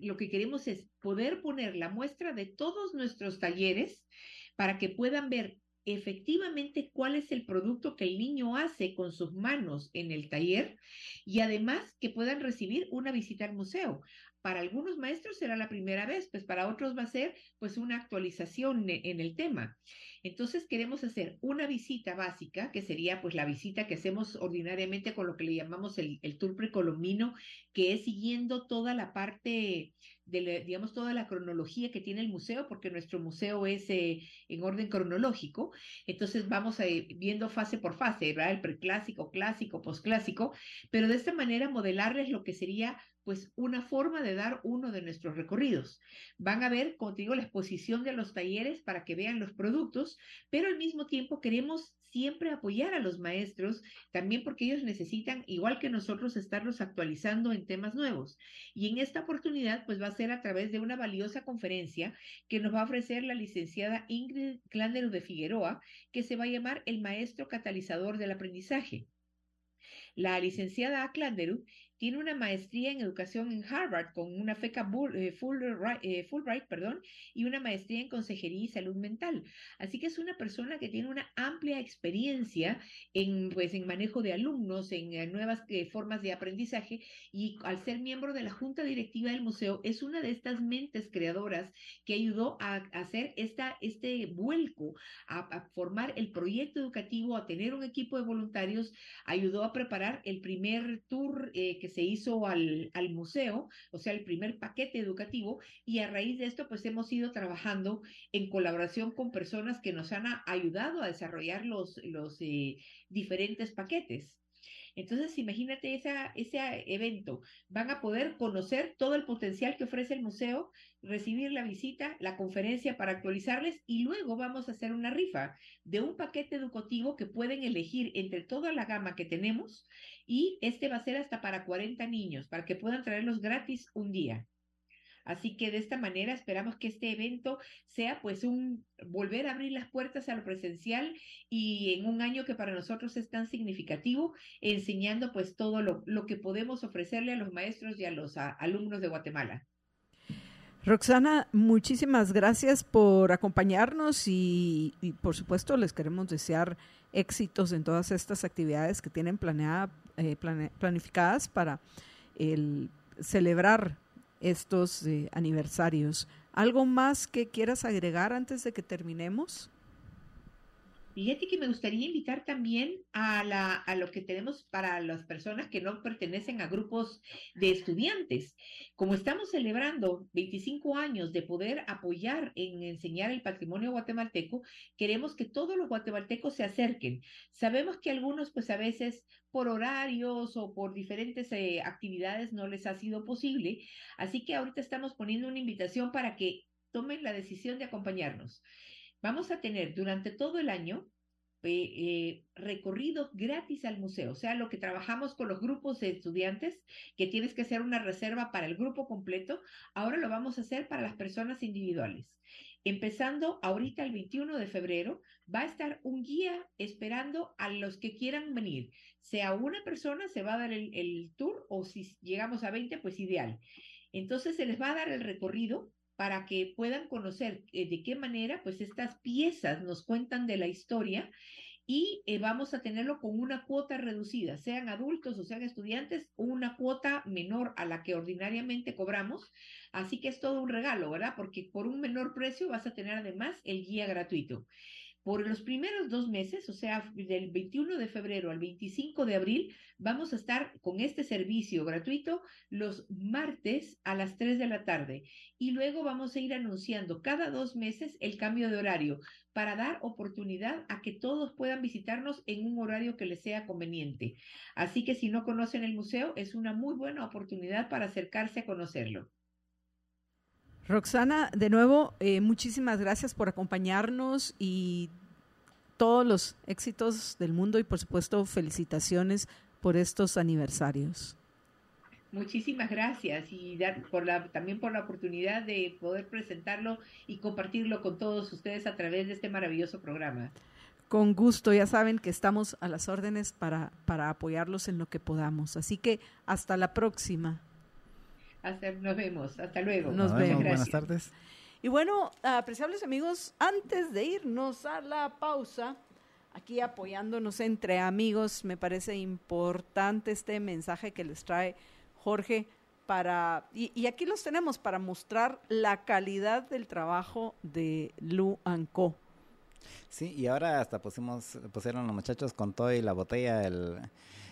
lo que queremos es poder poner la muestra de todos nuestros talleres para que puedan ver efectivamente cuál es el producto que el niño hace con sus manos en el taller y además que puedan recibir una visita al museo. Para algunos maestros será la primera vez, pues para otros va a ser pues una actualización en el tema. Entonces queremos hacer una visita básica, que sería pues la visita que hacemos ordinariamente con lo que le llamamos el, el tour precolombino, que es siguiendo toda la parte de, digamos, toda la cronología que tiene el museo, porque nuestro museo es eh, en orden cronológico. Entonces vamos a, ir viendo fase por fase, ¿verdad? El preclásico, clásico, posclásico, pero de esta manera modelarles lo que sería pues una forma de dar uno de nuestros recorridos. Van a ver, como la exposición de los talleres para que vean los productos, pero al mismo tiempo queremos siempre apoyar a los maestros, también porque ellos necesitan, igual que nosotros, estarlos actualizando en temas nuevos. Y en esta oportunidad, pues va a ser a través de una valiosa conferencia que nos va a ofrecer la licenciada Ingrid Klandero de Figueroa, que se va a llamar El Maestro Catalizador del Aprendizaje. La licenciada Aklanderu tiene una maestría en educación en Harvard con una feca eh, eh, Fulbright, perdón, y una maestría en consejería y salud mental. Así que es una persona que tiene una amplia experiencia en, pues, en manejo de alumnos, en eh, nuevas formas de aprendizaje y al ser miembro de la junta directiva del museo es una de estas mentes creadoras que ayudó a, hacer esta, este vuelco, a, formar el proyecto educativo, a tener un equipo de voluntarios, ayudó a preparar el primer tour que se hizo al, al museo, o sea, el primer paquete educativo, y a raíz de esto, pues hemos ido trabajando en colaboración con personas que nos han ayudado a desarrollar los, los eh, diferentes paquetes. Entonces, imagínate esa, ese evento. Van a poder conocer todo el potencial que ofrece el museo, recibir la visita, la conferencia para actualizarles y luego vamos a hacer una rifa de un paquete educativo que pueden elegir entre toda la gama que tenemos y este va a ser hasta para 40 niños, para que puedan traerlos gratis un día. Así que de esta manera esperamos que este evento sea pues un volver a abrir las puertas a lo presencial y en un año que para nosotros es tan significativo, enseñando pues todo lo, que podemos ofrecerle a los maestros y a los alumnos de Guatemala. Roxana, muchísimas gracias por acompañarnos y, por supuesto les queremos desear éxitos en todas estas actividades que tienen planeada, eh, planificadas para el celebrar estos eh, aniversarios. ¿Algo más que quieras agregar antes de que terminemos? Fíjate que me gustaría invitar también a, la, a lo que tenemos para las personas que no pertenecen a grupos de estudiantes. Como estamos celebrando 25 años de poder apoyar en enseñar el patrimonio guatemalteco, queremos que todos los guatemaltecos se acerquen. Sabemos que algunos, pues a veces por horarios o por diferentes eh, actividades no les ha sido posible, así que ahorita estamos poniendo una invitación para que tomen la decisión de acompañarnos. Vamos a tener durante todo el año eh, eh, recorrido gratis al museo, o sea, lo que trabajamos con los grupos de estudiantes, que tienes que hacer una reserva para el grupo completo, ahora lo vamos a hacer para las personas individuales. Empezando ahorita el 21 de febrero, va a estar un guía esperando a los que quieran venir. Sea una persona, se va a dar el, el tour, o si llegamos a 20, pues ideal. Entonces se les va a dar el recorrido para que puedan conocer eh, de qué manera pues estas piezas nos cuentan de la historia y eh, vamos a tenerlo con una cuota reducida, sean adultos o sean estudiantes, una cuota menor a la que ordinariamente cobramos. Así que es todo un regalo, ¿verdad? Porque por un menor precio vas a tener además el guía gratuito. Por los primeros dos meses, o sea, del 21 de febrero al 25 de abril, vamos a estar con este servicio gratuito los martes a las 3 de la tarde. Y luego vamos a ir anunciando cada dos meses el cambio de horario para dar oportunidad a que todos puedan visitarnos en un horario que les sea conveniente. Así que si no conocen el museo, es una muy buena oportunidad para acercarse a conocerlo. Roxana, de nuevo, eh, muchísimas gracias por acompañarnos y todos los éxitos del mundo y por supuesto felicitaciones por estos aniversarios. Muchísimas gracias y dar por la, también por la oportunidad de poder presentarlo y compartirlo con todos ustedes a través de este maravilloso programa. Con gusto, ya saben que estamos a las órdenes para, para apoyarlos en lo que podamos. Así que hasta la próxima. Hasta, nos vemos, hasta luego. Nos, vemos. Buenas tardes. Y bueno, apreciables amigos, antes de irnos a la pausa, aquí apoyándonos entre amigos, me parece importante este mensaje que les trae Jorge para, y, aquí los tenemos para mostrar la calidad del trabajo de Lu Co. Sí, y ahora hasta pusimos, pusieron los muchachos con todo y la botella el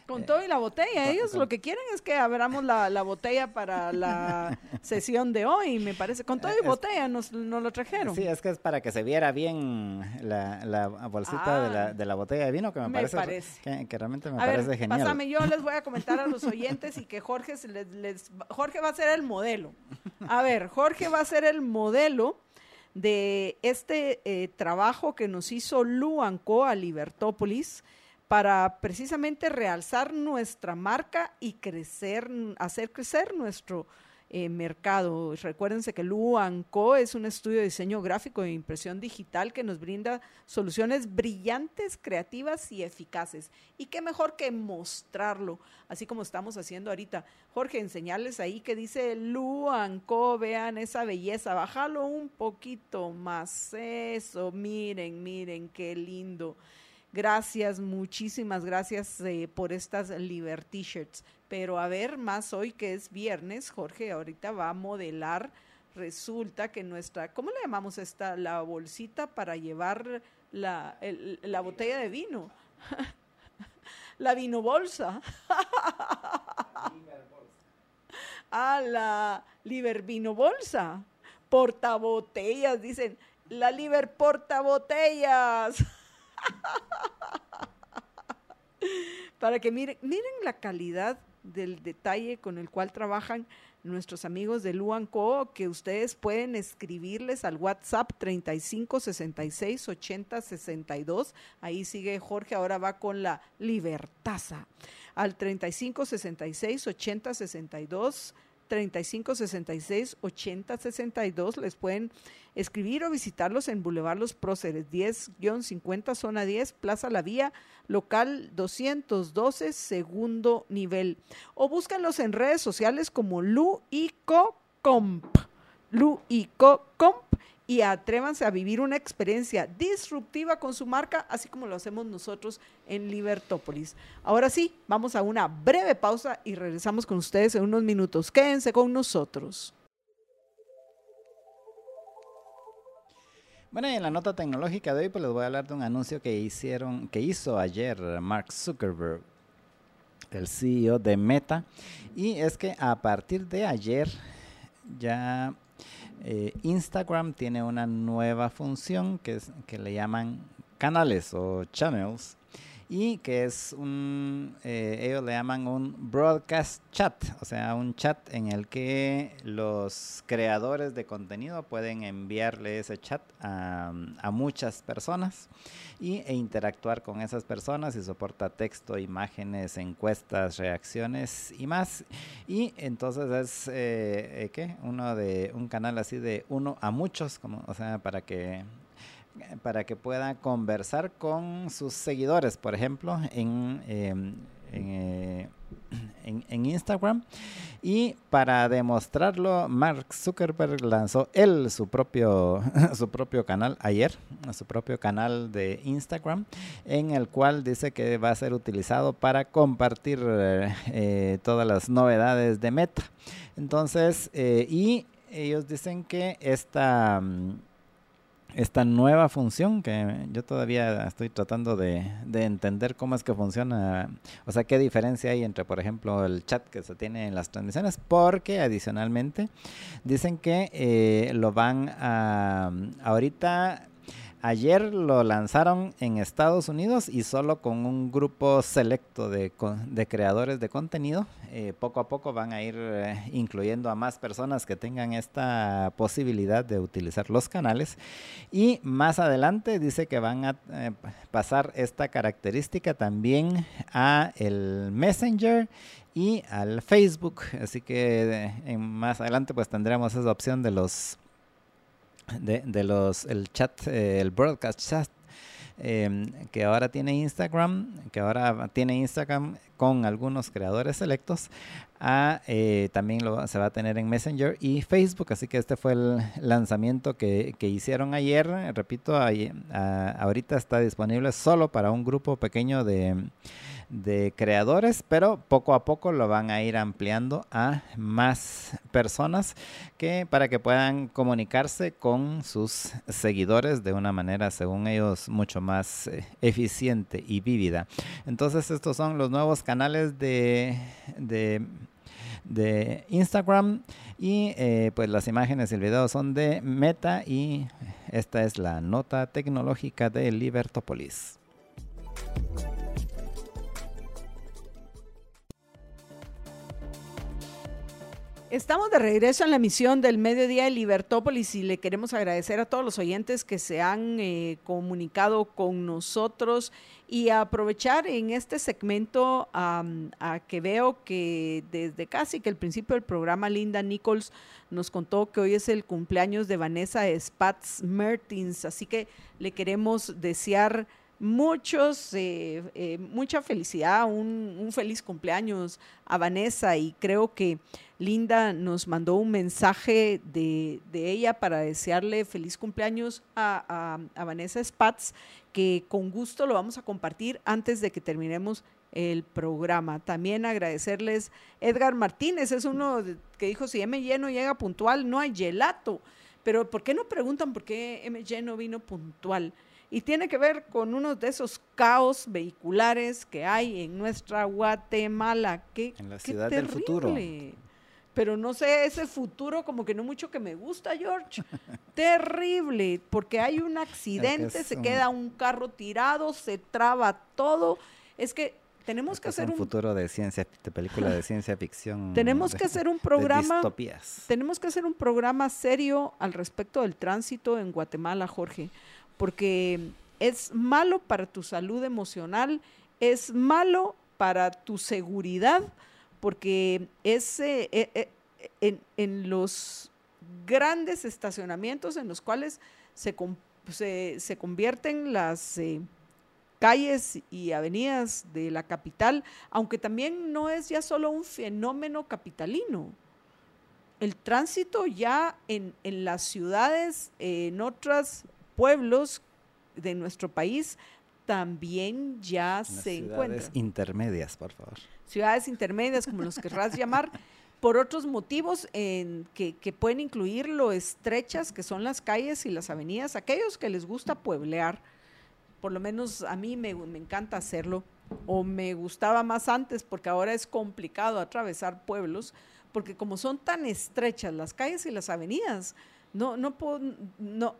con todo y la botella. Ellos lo que quieren es que abramos la, la, botella para la sesión de hoy, me parece. Con todo y botella nos, lo trajeron. Sí, es que es para que se viera bien la, la bolsita de, la, ah. de, la, botella de vino, que me, parece, Que, realmente me parece genial. Pásame, yo les voy a comentar a los oyentes y que Jorge, les, Jorge va a ser el modelo. A ver, Jorge va a ser el modelo de este eh, trabajo que nos hizo Luanco a Libertópolis para precisamente realzar nuestra marca y crecer, hacer crecer nuestro eh, mercado. Recuérdense que Luanco es un estudio de diseño gráfico e impresión digital que nos brinda soluciones brillantes, creativas y eficaces. Y qué mejor que mostrarlo, así como estamos haciendo ahorita. Jorge, enseñarles ahí que dice Luanco, vean esa belleza, bájalo un poquito más. Eso, miren, miren, qué lindo. Gracias, muchísimas gracias eh, por estas Liberty Shirts. Pero a ver, más hoy que es viernes, Jorge ahorita va a modelar. Resulta que nuestra, ¿cómo le llamamos esta? La bolsita para llevar la, la botella de vino. la vino bolsa. ah, la Liber Vino Bolsa. Portabotellas, dicen. La Liber Portabotellas. para que miren, miren la calidad del detalle con el cual trabajan nuestros amigos de Luanco, que ustedes pueden escribirles al WhatsApp 35 66 80 62. Ahí sigue Jorge, ahora va con la libertaza. Al 35 66 80 62 35 66 80 62. Les pueden escribir o visitarlos en Boulevard Los Próceres 10-50 Zona 10, Plaza La Vía, local 212, segundo nivel. O búsquenlos en redes sociales como Lu y Comp. Lu y Comp y atrévanse a vivir una experiencia disruptiva con su marca, así como lo hacemos nosotros en Libertópolis. Ahora sí, vamos a una breve pausa y regresamos con ustedes en unos minutos. Quédense con nosotros. Bueno, y en la nota tecnológica de hoy pues les voy a hablar de un anuncio que hicieron, que hizo ayer Mark Zuckerberg, el CEO de Meta, y es que a partir de ayer ya eh, Instagram tiene una nueva función que, es, que le llaman canales o channels y que es un, eh, ellos le llaman un broadcast chat, o sea, un chat en el que los creadores de contenido pueden enviarle ese chat a, muchas personas y, e interactuar con esas personas y soporta texto, imágenes, encuestas, reacciones y más. Y entonces es, eh, eh, ¿qué? Uno de, un canal así de uno a muchos, como, o sea, para que para que pueda conversar con sus seguidores, por ejemplo, en, em, eh, en, en, Instagram. Y para demostrarlo, Mark Zuckerberg lanzó él su propio, su propio canal ayer, su propio canal de Instagram, en el cual dice que va a ser utilizado para compartir eh, todas las novedades de Meta. Entonces, eh, y ellos dicen que esta esta nueva función que yo todavía estoy tratando de, entender cómo es que funciona, o sea, qué diferencia hay entre, por ejemplo, el chat que se tiene en las transmisiones, porque adicionalmente dicen que eh, lo van a, ahorita Ayer lo lanzaron en Estados Unidos y solo con un grupo selecto de, creadores de contenido. Eh, poco a poco van a ir eh, incluyendo a más personas que tengan esta posibilidad de utilizar los canales. Y más adelante dice que van a eh, pasar esta característica también a el Messenger y al Facebook. Así que más adelante pues tendremos esa opción de los de, los, el chat, eh, el broadcast chat, em, que ahora tiene Instagram, que ahora tiene Instagram con algunos creadores selectos, a, eh, también lo, se va a tener en Messenger y Facebook, así que este fue el lanzamiento que, que hicieron ayer, repito, ahí, ahorita está disponible solo para un grupo pequeño de de creadores, pero poco a poco lo van a ir ampliando a más personas que para que puedan comunicarse con sus seguidores de una manera, según ellos, mucho más eh, eficiente y vívida. Entonces, estos son los nuevos canales de, de, Instagram y eh, pues las imágenes y el video son de Meta y esta es la nota tecnológica de Libertopolis. Estamos de regreso en la emisión del Mediodía de Libertópolis y le queremos agradecer a todos los oyentes que se han eh, comunicado con nosotros y aprovechar en este segmento a que veo que desde casi que el principio del programa Linda Nichols nos contó que hoy es el cumpleaños de Vanessa Spatz Mertins, así que le queremos desear muchos, eh, eh, mucha felicidad, un, un, feliz cumpleaños a Vanessa y creo que Linda nos mandó un mensaje de, ella para desearle feliz cumpleaños a, Vanessa Spatz, que con gusto lo vamos a compartir antes de que terminemos el programa. También agradecerles, Edgar Martínez es uno que dijo, si M lleno llega puntual, no hay gelato. Pero ¿por qué no preguntan por qué M lleno vino puntual? Y tiene que ver con uno de esos caos vehiculares que hay en nuestra Guatemala. Qué, en la ciudad del futuro pero no sé, ese futuro como que no mucho que me gusta, George. Terrible, porque hay un accidente, se queda un carro tirado, se traba todo. Es que tenemos que hacer un futuro de ciencia, de película de ciencia ficción. Tenemos de- que hacer un programa tenemos que hacer un programa serio al respecto del tránsito en Guatemala, Jorge, porque es malo para tu salud emocional, es malo para tu seguridad, porque es eh, eh, eh, en, en los grandes estacionamientos en los cuales se, se, se convierten las eh, calles y avenidas de la capital, aunque también no es ya solo un fenómeno capitalino. El tránsito ya en, en las ciudades, en otros pueblos de nuestro país, también ya Las se ciudades encuentra intermedias, por favor. Ciudades intermedias, como los querrás llamar, por otros motivos en que, que pueden incluir lo estrechas que son las calles y las avenidas, aquellos que les gusta pueblear, por lo menos a mí me, me encanta hacerlo, o me gustaba más antes porque ahora es complicado atravesar pueblos, porque como son tan estrechas las calles y las avenidas, no, no puedo, no,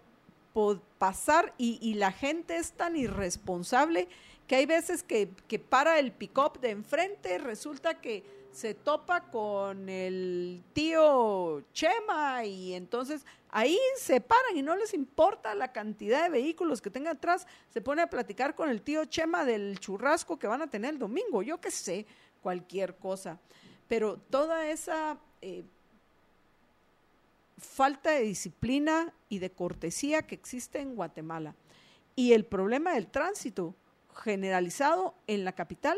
pasar y, y la gente es tan irresponsable que hay veces que, que para el pick-up de enfrente, resulta que se topa con el tío Chema y entonces ahí se paran y no les importa la cantidad de vehículos que tengan atrás, se pone a platicar con el tío Chema del churrasco que van a tener el domingo, yo qué sé, cualquier cosa. Pero toda esa eh, falta de disciplina y de cortesía que existe en Guatemala y el problema del tránsito generalizado en la capital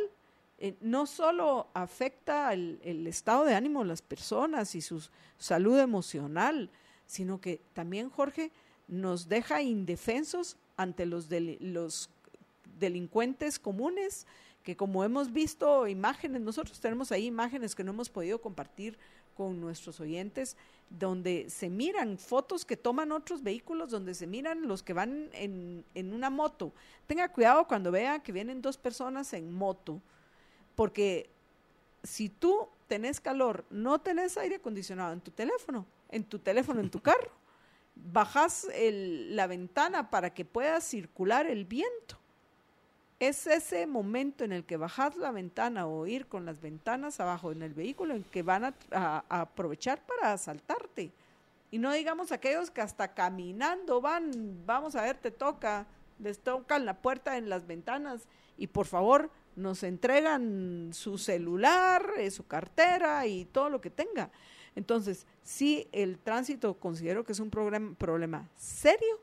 eh, no solo afecta el, el estado de ánimo de las personas y su salud emocional, sino que también, Jorge, nos deja indefensos ante los, deli- los delincuentes comunes, que como hemos visto imágenes, nosotros tenemos ahí imágenes que no hemos podido compartir con nuestros oyentes, donde se miran fotos que toman otros vehículos, donde se miran los que van en, en una moto. Tenga cuidado cuando vea que vienen dos personas en moto, porque si tú tenés calor, no tenés aire acondicionado en tu teléfono, en tu teléfono, en tu carro, bajas el- la ventana para que pueda circular el viento. Es ese momento en el que bajas la ventana o ir con las ventanas abajo en el vehículo en que van a, a- aprovechar para asaltarte. Y no digamos aquellos que hasta caminando van, vamos a ver, te toca, les tocan la puerta en las ventanas y por favor nos entregan su celular, eh, su cartera y todo lo que tenga. Entonces, sí, el tránsito considero que es un problema serio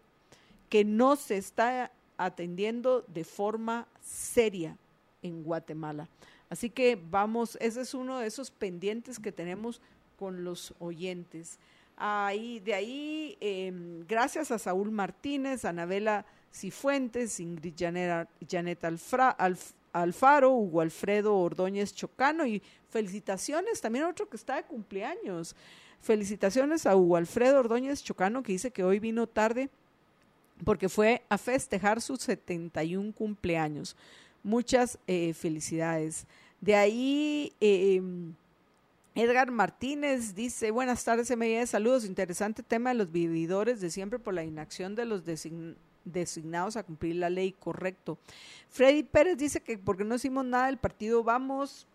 que no se está atendiendo de forma seria en Guatemala. Así que vamos, ese es uno de esos pendientes que tenemos con los oyentes. Ahí, de ahí, em, gracias a Saúl Martínez, Anabela Cifuentes, Ingrid Janera- Janet Alfaro, Hugo Alfredo Ordóñez Chocano y felicitaciones también a otro que está de cumpleaños. Felicitaciones a Hugo Alfredo Ordóñez Chocano que dice que hoy vino tarde porque fue a festejar sus 71 cumpleaños. Muchas eh, felicidades. De ahí, eh, Edgar Martínez dice, buenas tardes, MIA, saludos, interesante tema de los vividores de siempre por la inacción de los design- designados a cumplir la ley, correcto. Freddy Pérez dice que porque no hicimos nada del partido Vamos,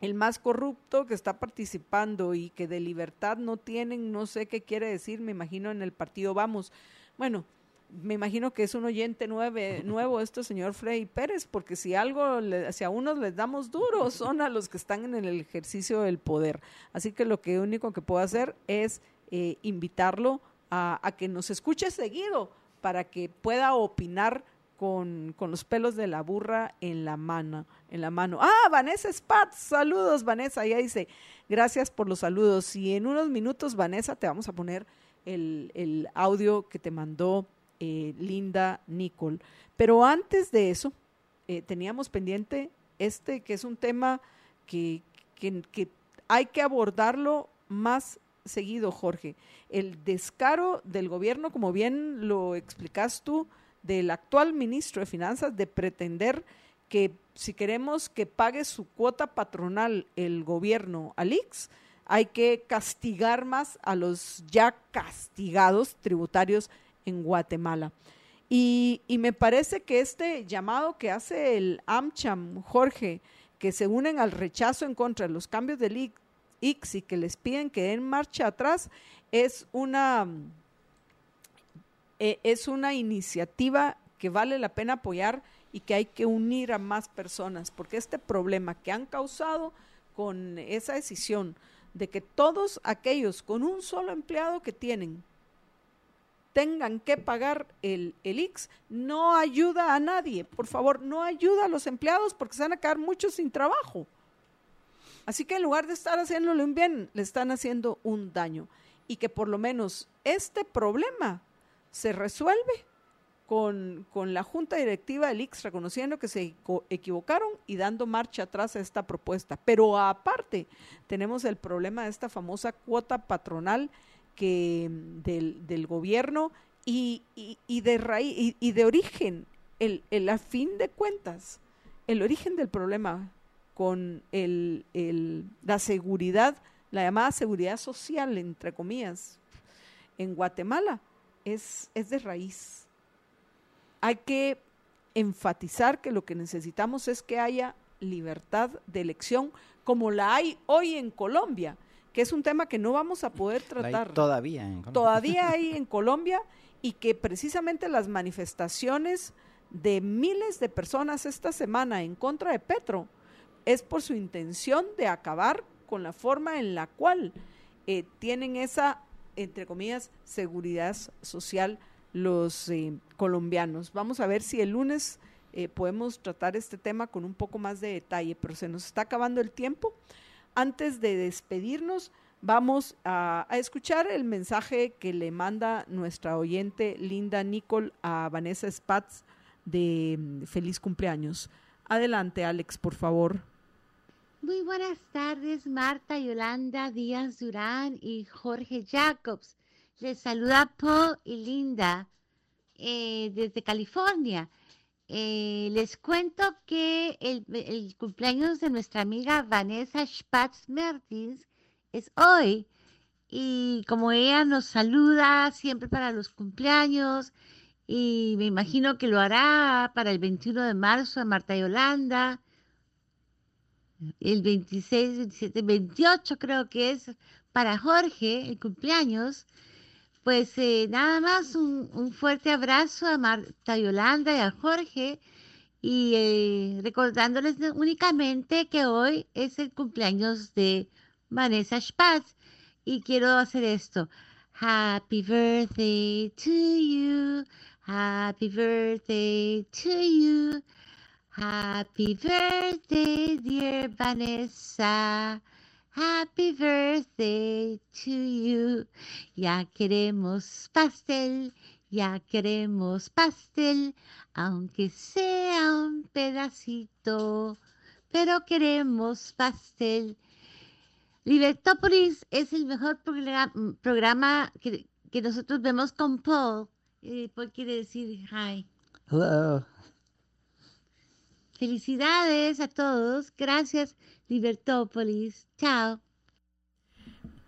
el más corrupto que está participando y que de libertad no tienen, no sé qué quiere decir, me imagino en el partido Vamos. Bueno, me imagino que es un oyente nueve, nuevo este señor Freddy Pérez, porque si algo, le- si a unos les damos duro, son a los que están en el ejercicio del poder. Así que lo que único que puedo hacer es eh, invitarlo a, a que nos escuche seguido para que pueda opinar con, con los pelos de la burra en la mano. En la mano. Ah, Vanessa Spatz, saludos Vanessa, ya dice, gracias por los saludos. Y en unos minutos, Vanessa, te vamos a poner el, el audio que te mandó eh, Linda Nicole. Pero antes de eso, eh, teníamos pendiente este, que es un tema que, que, que hay que abordarlo más seguido, Jorge. El descaro del gobierno, como bien lo explicas tú, del actual ministro de Finanzas, de pretender que si queremos que pague su cuota patronal el gobierno al IX, hay que castigar más a los ya castigados tributarios en Guatemala. Y, me parece que este llamado que hace el AmCham, Jorge, que se unen al rechazo en contra de los cambios del y que les piden que den marcha atrás, es una, eh, es una iniciativa que vale la pena apoyar y que hay que unir a más personas, porque este problema que han causado con esa decisión de que todos aquellos con un solo empleado que tienen tengan que pagar el, el IX, no ayuda a nadie. Por favor, no ayuda a los empleados porque se van a quedar muchos sin trabajo. Así que en lugar de estar haciéndole un bien, le están haciendo un daño. Y que por lo menos este problema se resuelve con, con, la junta directiva del IX reconociendo que se equivocaron y dando marcha atrás a esta propuesta. Pero aparte, tenemos el problema de esta famosa cuota patronal que del, del gobierno y, y, de raíz y, de origen, el, el, a fin de cuentas, el origen del problema con el, el, la seguridad, la llamada seguridad social, entre comillas, en Guatemala, es, es de raíz. Hay que enfatizar que lo que necesitamos es que haya libertad de elección como la hay hoy en Colombia que es un tema que no vamos a poder tratar. Todavía en Colombia. Todavía hay en Colombia y que precisamente las manifestaciones de miles de personas esta semana en contra de Petro es por su intención de acabar con la forma en la cual eh, tienen esa, entre comillas, seguridad social los eh, colombianos. Vamos a ver si el lunes eh, podemos tratar este tema con un poco más de detalle, pero se nos está acabando el tiempo antes de despedirnos, vamos a, escuchar el mensaje que le manda nuestra oyente Linda Nicole a Vanessa Spatz de mm, feliz cumpleaños. Adelante, Alex, por favor. Muy buenas tardes, Marta, Yolanda, Díaz Durán y Jorge Jacobs. Les saluda Paul y Linda eh, desde California. Eh, les cuento que el, cumpleaños de nuestra amiga Vanessa Spatz Mertins es hoy. Y como ella nos saluda siempre para los cumpleaños, y me imagino que lo hará para el 21 de marzo de Marta y Holanda, el 26, 27, 28 creo que es para Jorge, el cumpleaños. Pues eh, nada más un, fuerte abrazo a Marta Yolanda y a Jorge y eh, recordándoles únicamente que hoy es el cumpleaños de Vanessa Spatz y quiero hacer esto. Happy birthday to you. Happy birthday to you. Happy birthday, dear Vanessa. Happy birthday to you. Ya queremos pastel, ya queremos pastel, aunque sea un pedacito, pero queremos pastel. Libertópolis es el mejor programa que, nosotros vemos con Paul. Eh, Paul quiere decir hi. Hello. Felicidades a todos. Gracias, Libertópolis. Chao.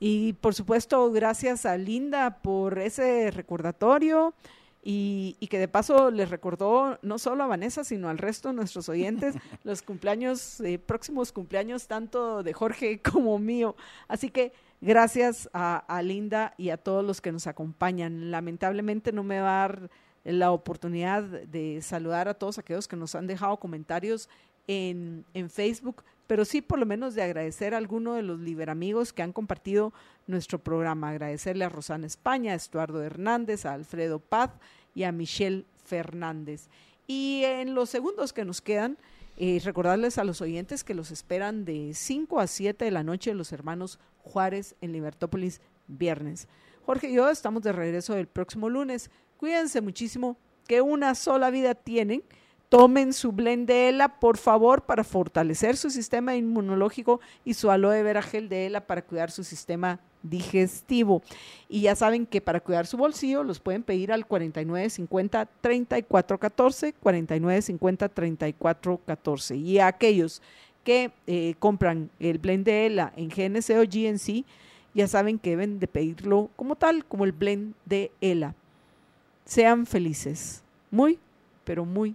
Y por supuesto, gracias a Linda por ese recordatorio y, que de paso les recordó no solo a Vanessa, sino al resto de nuestros oyentes los cumpleaños, eh, próximos cumpleaños, tanto de Jorge como mío. Así que gracias a, a Linda y a todos los que nos acompañan. Lamentablemente no me va a dar la oportunidad de saludar a todos aquellos que nos han dejado comentarios en, en Facebook, pero sí por lo menos de agradecer a alguno de los liberamigos que han compartido nuestro programa. Agradecerle a Rosana España, a Estuardo Hernández, a Alfredo Paz y a Michelle Fernández. Y en los segundos que nos quedan, eh, recordarles a los oyentes que los esperan de 5 a 7 de la noche los hermanos Juárez en Libertópolis viernes. Jorge y yo estamos de regreso el próximo lunes. Cuídense muchísimo, que una sola vida tienen Tomen su blend de ELA, por favor, para fortalecer su sistema inmunológico y su aloe vera gel de ELA para cuidar su sistema digestivo. Y ya saben que para cuidar su bolsillo los pueden pedir al 4950-3414, 4950-3414. Y a aquellos que eh, compran el blend de ELA en GNC o GNC, ya saben que deben de pedirlo como tal, como el blend de ELA. Sean felices. muy, pero muy